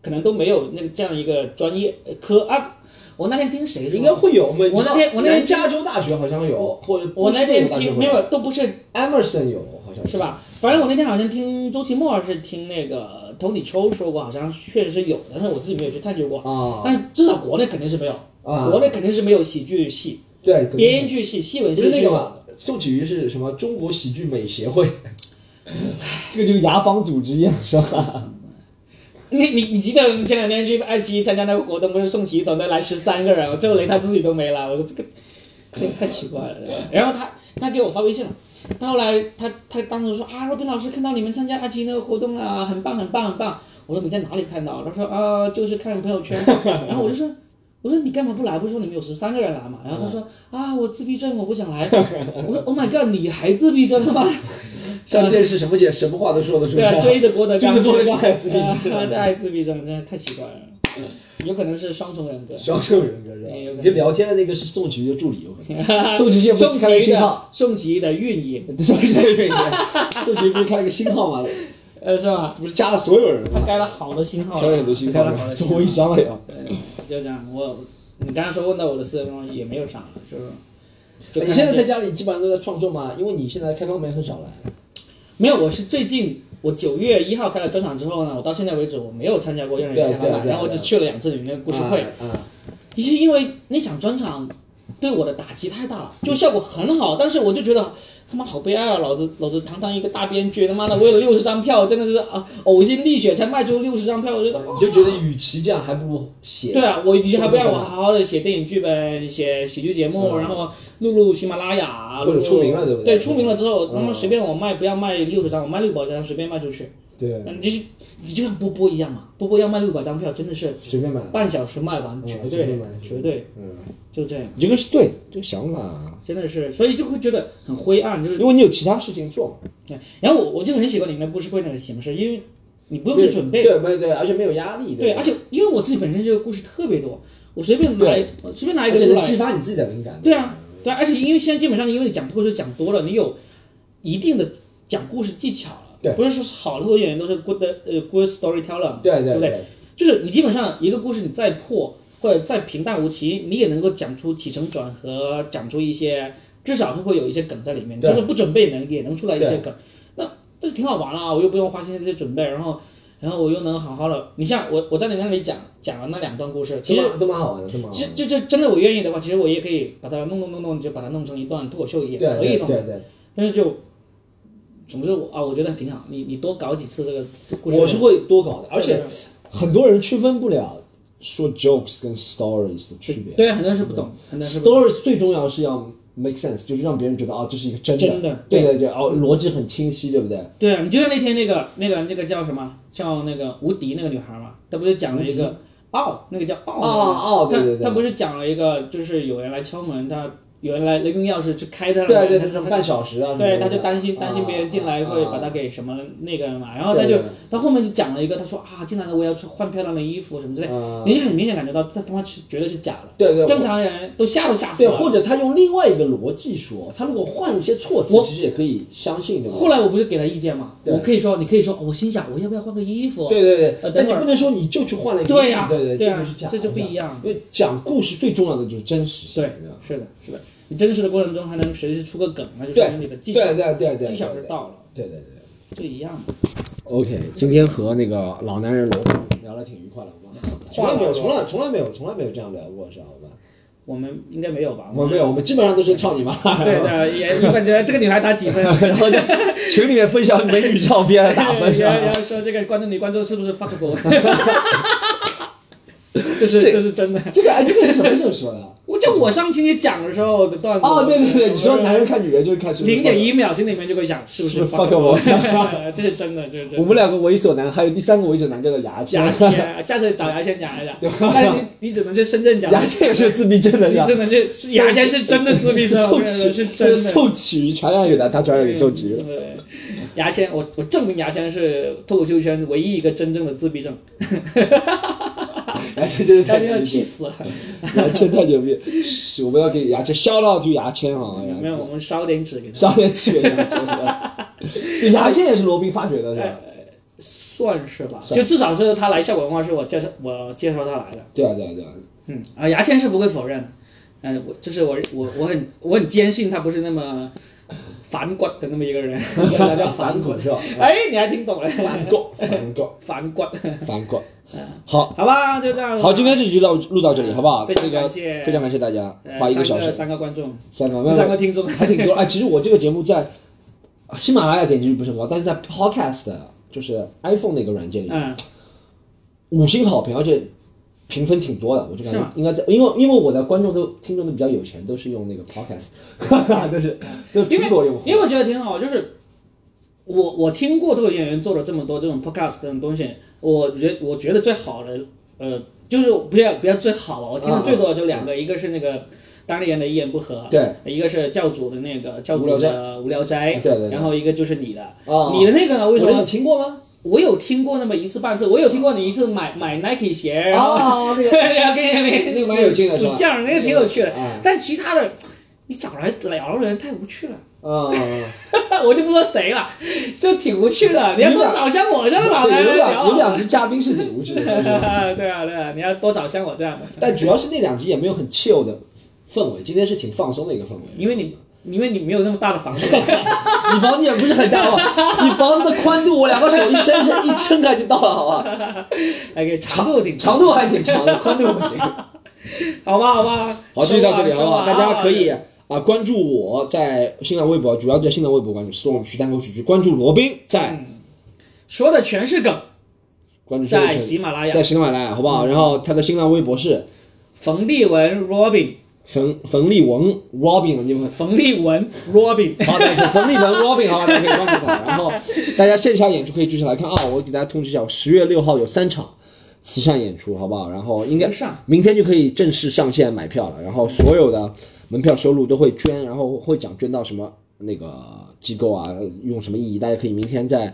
可能都没有那个这样一个专业呃科啊。我那天听谁说？应该会有。我我那天我那天加州大学好像有，或者我那天听没有，都不是 Emerson 有，好像是？吧？反正我那天好像听周奇墨还是听那个 Tony 秋说过，好像确实是有的，但是我自己没有去探究过。啊但是至少国内肯定是没有，啊，国内肯定是没有喜剧系、对编剧系、戏文系是有那个嘛？宋启瑜是什么？中国喜剧美协会，*laughs* 这个就牙坊组织一样，是吧？*laughs* 你你你记得前两天去爱奇艺参加那个活动，不是宋琦团队来十三个人，最后连他自己都没来，我说这个这个太奇怪了。然后他他给我发微信了，他后来他他当时说啊，若冰老师看到你们参加阿奇那个活动了，很棒很棒很棒。我说你在哪里看到？他说啊，就是看朋友圈。*laughs* 然后我就说。我说你干嘛不来？不是说你们有十三个人来嘛？然后他说啊，我自闭症，我不想来。*laughs* 我说 Oh my god，你还自闭症了吗？*laughs* 上电视什么节什么话都说得出对啊，来。追着郭德纲去，追着郭德纲还自闭症还自闭症，真是太奇怪了。有可能是双重人格。双重人格是吧？你聊天的那个是宋琦的助理，有可能。*laughs* 宋启瑜现在不宋是开了新号，宋琦的运营，*laughs* 宋琦的运营，宋琦不是开了个新号吗？*laughs* 呃，是吧？不是加了所有人吗？他改了好多新号，开了很多新号做微商了呀。对，就这样。我你刚才说问到我的私人东西也没有啥了，就是。你现在在家里基本上都在创作吗？因为你现在开放麦很少了。没有？我是最近我九月一号开了专场之后呢，我到现在为止我没有参加过任何一场然后我只去了两次你们那个故事会。啊，啊也是因为那场专场对我的打击太大了，就效果很好，但是我就觉得他妈好悲哀啊！老子老子堂堂一个大编剧，他妈的为了六十张票，真的是啊呕心沥血才卖出六十张票，我觉得你就觉得与其这样，还不如写。对啊，我与其还不让我好好的写电影剧本、写喜剧节目，嗯然后录录喜马拉雅，或者出名了对不对对？出名了之后，嗯他妈随便我卖，不要卖六十张，我卖六百张随便卖出去。对，嗯，你就你就像波波一样嘛，波波要卖六百张票，真的是随便买。半小时卖完，嗯绝对绝对嗯，就这样，你这个是对，这个想法，真的是，所以就会觉得很灰暗，就是因为你有其他事情做嘛，对。然后我我就很喜欢你们的故事会那个形式，因为你不用去准备，对，没有对，而且没有压力，对，吧而且因为我自己本身这个故事特别多，我随便拿随便拿一个出来，能激发你自己的灵感。对啊，对啊，而且因为现在基本上因为你讲脱口秀讲多了，你有一定的讲故事技巧了。对不是说好的脱口演员都是 good 呃 good storyteller 嘛，对对对不对？就是你基本上一个故事你再破或者再平淡无奇，你也能够讲出起承转合，讲出一些至少是会有一些梗在里面，就是不准备能也能出来一些梗，那这是挺好玩啊！我又不用花心思去准备，然后然后我又能好好的，你像我我在你那里讲讲了那两段故事，其实都蛮好玩的，都蛮好玩的。其实就就真的我愿意的话，其实我也可以把它弄弄弄弄，就把它弄成一段脱口秀也可以弄。对对对，但是就，总之我啊，我觉得挺好。你你多搞几次这个故事，我是会多搞的，而且很多人区分不了说 jokes 跟 stories 的区别。对很多人是不懂，很多人是不懂。stories 最重要是要 make sense，就是让别人觉得哦，这是一个真的，真的对对对，哦，逻辑很清晰，对不对？对啊，你就像那天那个那个那个叫什么，叫那个无敌那个女孩嘛，她不是讲了一个哦，那个叫傲哦哦对对对她她不是讲了一个，就是有人来敲门，她有人来用钥匙去开他的门，对对，她这种半小时啊，对，他就担心担心别人进来会把他给什么那个嘛，然后他就对对。他后面就讲了一个，他说啊进来了我要去换漂亮的衣服什么之类，嗯你就很明显感觉到他他妈是绝对是假的，对对正常人都吓都吓死对，了。或者他用另外一个逻辑说，他如果换一些措辞，其实也可以相信，对吧？后来我不是给他意见嘛，对。我可以说你可以说我心想我要不要换个衣服，对对对。但你不能说你就去换了一个对呀对对，这就是假的，这就不一样。因为讲故事最重要的就是真实性，对是的是的，你真实的过程中还能随时出个梗，那就说明你的技巧对对对对，技巧是到了，对对对。就一样的。OK，今天和那个老男人罗总聊得挺愉快的，好吗？从来没有，从来从来没有，从来没有这样聊过，知道吧？我们应该没有吧？我们没有，我们基本上都是操你妈，对 *laughs* 对，也你感觉这个女孩打几分？*laughs* 然后在群里面分享美女照片打分是然后说这个观众女观众是不是 fuckable？*laughs* *laughs* 这是这这是真的。这个哎，这个是什么时候说的？*laughs* 我就我上期你讲的时候的段子。哦，对对对，你说男人看女人就是看是不是零点一秒心里面就会想是不是不是 fuckable？*laughs* 这是真的，这是真的。我们两个猥琐男，还有第三个猥琐男叫做牙签，牙签，下次找牙签讲一讲。你你只能去深圳讲。牙签也是自闭症的，你只能去是牙签是真的自闭症，受我跟你说体是真的。受取传染给他，他传染给受体于。对，牙签，我我证明牙签是脱口秀圈唯一一个真正的自闭症，牙签真的太气死了。*laughs* 签太牛逼，我们要给牙签削到去牙签啊，没有，我们烧点纸给他。烧点纸给牙签 *laughs* 牙签也是罗宾发掘的，是吧？算是吧，就至少是他来效果文化是我介绍我介绍他来的。对啊，对啊，对啊。嗯啊，牙签是不会否认的。嗯、我就是我我我很我很坚信他不是那么反骨的那么一个人，他 *laughs* 叫反骨反骨。是吧？哎，你还听懂了？反骨，反骨，反骨，*laughs* 反骨。好，好吧，就这样。好，今天这集就录录到这里，好不好？非常感谢非常感谢大家呃花一个小时，三个观众，三个，三个听众，还挺多。哎，其实我这个节目在喜马拉雅点击率不是很高，但是在 Podcast 就是 iPhone 那个软件里，嗯，五星好评，而且评分挺多的。我就感觉应该在，因为因为我的观众都听众都比较有钱，都是用那个 Podcast，*laughs* 都是都是因为苹果用户。因为我觉得挺好，就是我我听过这个演员做了这么多这种 podcast 这种东西，我觉我觉得最好的呃，就是不要不要最好啊，我听的最多的就两个，一个是那个当地人的一言不合，对，一个是教主的那个教主的无聊斋，对对对然后一个就是你的，哦你的那个呢，为什么？听过吗？我有听过那么一次半次，我有听过你一次买买 Nike 鞋，然后哦，那个要跟那边那个蛮有劲的是吧死犟，那个挺有趣的啊。但其他的，你找来聊的人太无趣了。啊，*laughs* 我就不说谁了，就挺无趣的。*laughs* 你要多找像我这样的老男对，有人两有聊。两集嘉宾是挺无趣的，*laughs* 对啊对啊，你要多找像我这样的，但主要是那两集也没有很 chill 的氛围，今天是挺放松的一个氛围。因为你因为你没有那么大的房子。*laughs* 你房子也不是很大哦，你房子的宽度我两个手一伸伸一撑开就到了，好吧？OK，长度挺长度还挺长的，宽度不行。*laughs* 好吧，好吧。好，这就到这里，好不好？大家可以啊关注我在新浪微博，主要在新浪微博关注 storm 徐丹口曲剧，关注罗宾在说的全是梗，关注在喜马拉雅在喜马拉雅，好不好？然后他的新浪微博是冯立文 Robin，冯冯立文 Robin，你们冯立文 Robin。好，大家可以冯立文 Robin，好吧，大家可以关注他。然后大家线下演出可以继续来看啊！我给大家通知一下，我十月六号有三场慈善演出，好不好？然后应该明天就可以正式上线买票了。然后所有的门票收入都会捐，然后会讲捐到什么那个机构啊，用什么意义？大家可以明天在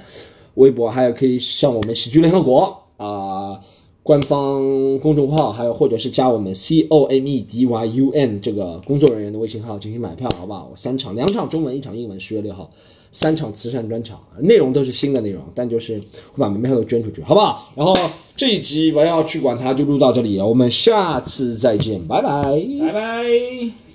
微博，还有可以向我们喜剧联合国啊。官方公众号，还有或者是加我们 C O M E D Y U N 这个工作人员的微信号进行买票，好不好？我三场，两场中文，一场英文，十月六号，三场慈善专场，内容都是新的内容，但就是会把门票都捐出去，好不好？然后这一集我要去管它就录到这里了，我们下次再见，拜拜。拜拜。